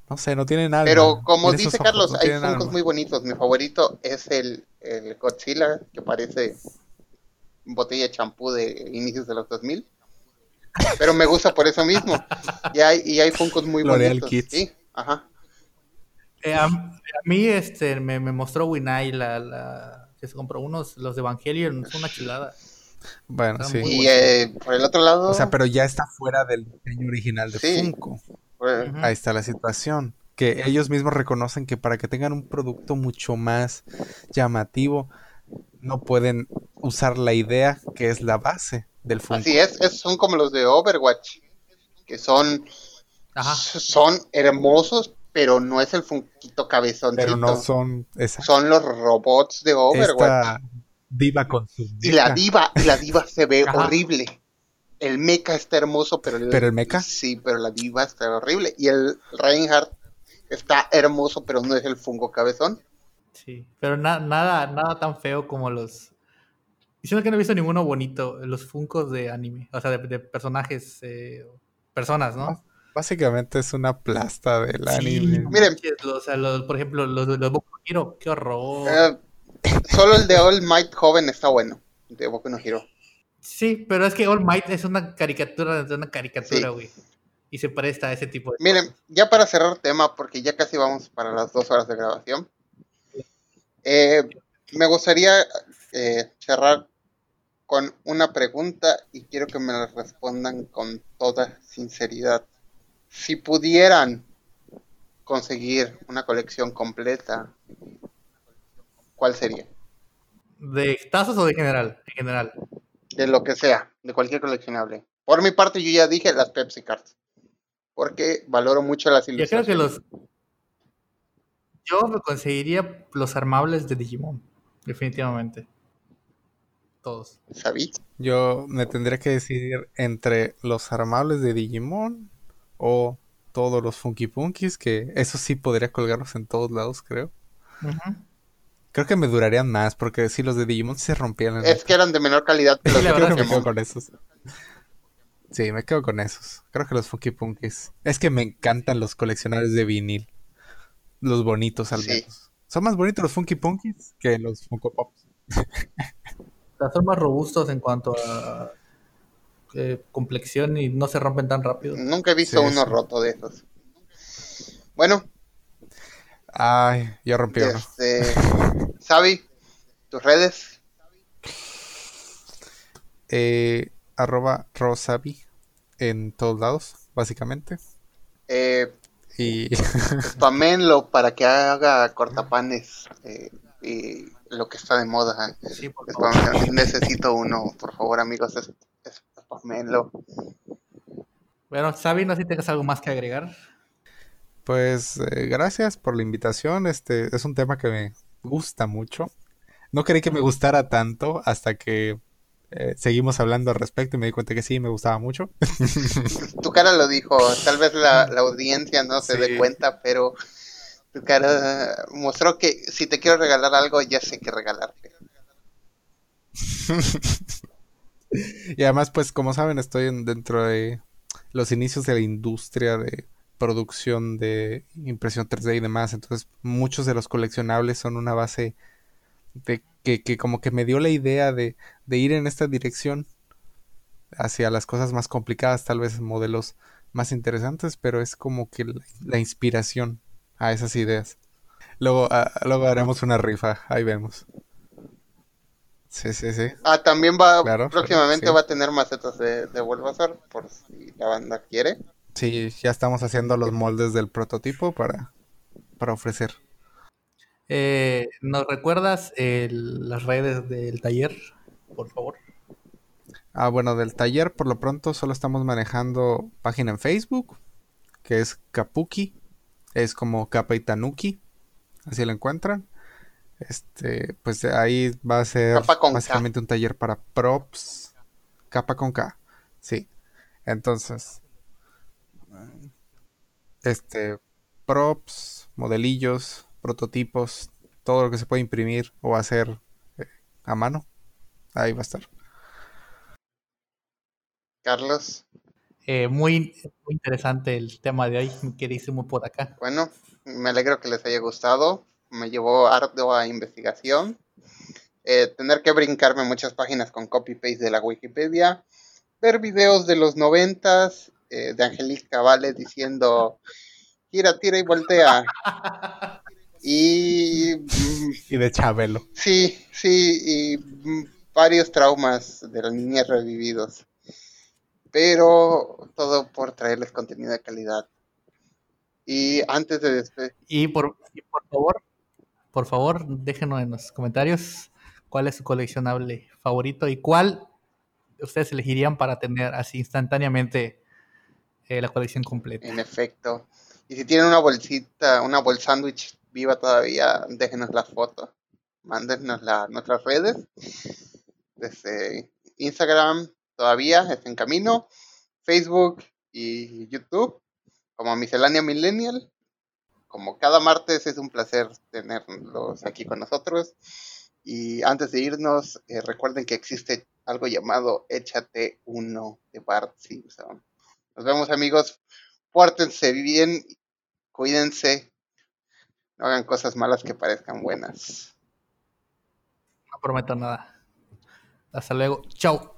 No sé, no tienen alma. Pero como Tiene dice ojos, Carlos, no hay Funkos muy bonitos. Mi favorito es el, el Godzilla, que parece botella de champú de inicios de los 2000. Pero me gusta por eso mismo. Y hay, y hay Funkos muy L'Oreal bonitos. Kids. Sí, ajá. Eh, a, a mí este, me, me mostró Winai la, la, que se compró unos, los de Evangelion, es una chulada. Bueno, sí. Y eh, por el otro lado, O sea, pero ya está fuera del diseño original de Sí. Funko. Ahí está la situación. Que ellos mismos reconocen que para que tengan un producto mucho más llamativo, no pueden usar la idea que es la base del Funko. así es, es- son como los de Overwatch, que son, Ajá. son hermosos, pero no es el Funkito cabezoncito. Pero no son esa, Son los robots de Overwatch. esta diva con su Y la diva, y la diva se ve Ajá. horrible. El mecha está hermoso, pero el, ¿Pero el mecha? Sí, pero la diva está horrible. Y el Reinhardt está hermoso, pero no es el fungo cabezón. Sí, pero na- nada, nada tan feo como los. Diciendo que no he visto ninguno bonito, los Funkos de anime, o sea, de, de personajes, eh, personas, ¿no? Básicamente es una plasta del Sí, anime. no Miren. o sea, los- por ejemplo, los de los Boku no Hero, qué horror. Eh, solo el de All Might joven está bueno. De Boku no Hero. Sí, pero es que All Might es una caricatura de una caricatura, Sí. güey. Y se presta a ese tipo de Miren, cosas. ya para cerrar tema, porque ya casi vamos para las dos horas de grabación. eh, me gustaría eh, cerrar con una pregunta y quiero que me la respondan con toda sinceridad. Si pudieran conseguir una colección completa, ¿cuál sería? ¿De tazos o de general? En general. De lo que sea, de cualquier coleccionable. Por mi parte, yo ya dije las Pepsi Cards. Porque valoro mucho las Yo creo ilustraciones. que los. Yo me conseguiría los armables de Digimon. Definitivamente. Todos. ¿Sabí? Yo me tendría que decidir entre los armables de Digimon o todos los Funky Punkies, que eso sí podría colgarlos en todos lados, creo. Creo que me durarían más, porque si los de Digimon se rompían. en Es que eran de menor calidad que los de Creo que verdad me quedo con esos. Sí, me quedo con esos. Creo que los Funky Punkies. Es que me encantan los coleccionables de vinil. Los bonitos al Sí. menos. Son más bonitos los Funky Punkies que los Funko Pops. Son más robustos en cuanto a eh, complexión y no se rompen tan rápido. Nunca he visto Sí, uno sí. roto de esos. Bueno, Ay, ya rompí uno. este, Sabi, tus redes. Eh, arroba Rosabi en todos lados, básicamente. Eh, Y spamenlo para que haga cortapanes eh, y lo que está de moda. Sí, por favor. Necesito uno, por favor, amigos. es- es-. Bueno, no sé si tengas algo más que agregar. pues eh, gracias por la invitación. Este es un tema que me gusta mucho. No creí que me gustara tanto hasta que eh, seguimos hablando al respecto y me di cuenta que sí, me gustaba mucho. Tu cara lo dijo. Tal vez la, la audiencia no se Sí. dé cuenta, pero tu cara mostró que si te quiero regalar algo, ya sé qué regalarte. Y además, pues, como saben, estoy en- dentro de los inicios de la industria de producción de impresión 3D y demás. Entonces, muchos de los coleccionables son una base de que, como que me dio la idea de, ir en esta dirección hacia las cosas más complicadas, tal vez modelos más interesantes, pero es como que la inspiración a esas ideas. Luego, ah, luego haremos una rifa, ahí vemos. Sí, sí, sí. Ah, también va, Claro, próximamente sí. va a tener macetas de, de Bulbasaur, por si la banda quiere. Sí, ya estamos haciendo los moldes del prototipo para, para ofrecer. Eh, ¿Nos recuerdas el- las redes del taller, por favor? Ah, bueno, del taller por lo pronto solo estamos manejando página en Facebook, que es Kapuki, es como Kappa y Tanuki, así lo encuentran. Este, pues ahí va a ser K. básicamente un taller para props, capa con K, sí. Entonces, este, props, modelillos, prototipos, todo lo que se puede imprimir o hacer eh, a mano, ahí va a estar. Carlos, Eh, muy, muy interesante el tema de hoy, mi queridísimo por acá. bueno, me alegro que les haya gustado. Me llevó ardua investigación. Eh, tener que brincarme muchas páginas con copy-paste de la Wikipedia. Ver videos de los noventas eh, de Angelica Vale diciendo gira, tira y voltea. Y mm, Y de Chabelo. Sí, sí, y mm, varios traumas de la niña revividos. Pero todo por traerles contenido de calidad. Y antes de despedir, Y por, y por favor, por favor, déjenos en los comentarios cuál es su coleccionable favorito y cuál ustedes elegirían para tener así instantáneamente eh, la colección completa. en efecto. Y si tienen una bolsita, una bol sándwich viva todavía, déjenos la foto. Mándenos la, nuestras redes. Desde Instagram todavía está en camino. Facebook y YouTube como Miscelánea Millennial. Como cada martes es un placer tenerlos aquí con nosotros. Y antes de irnos, eh, recuerden que existe algo llamado Échate Uno de Bart Simpson. Nos vemos amigos. Pórtense bien. Cuídense. No hagan cosas malas que parezcan buenas. No prometo nada. Hasta luego. Chao.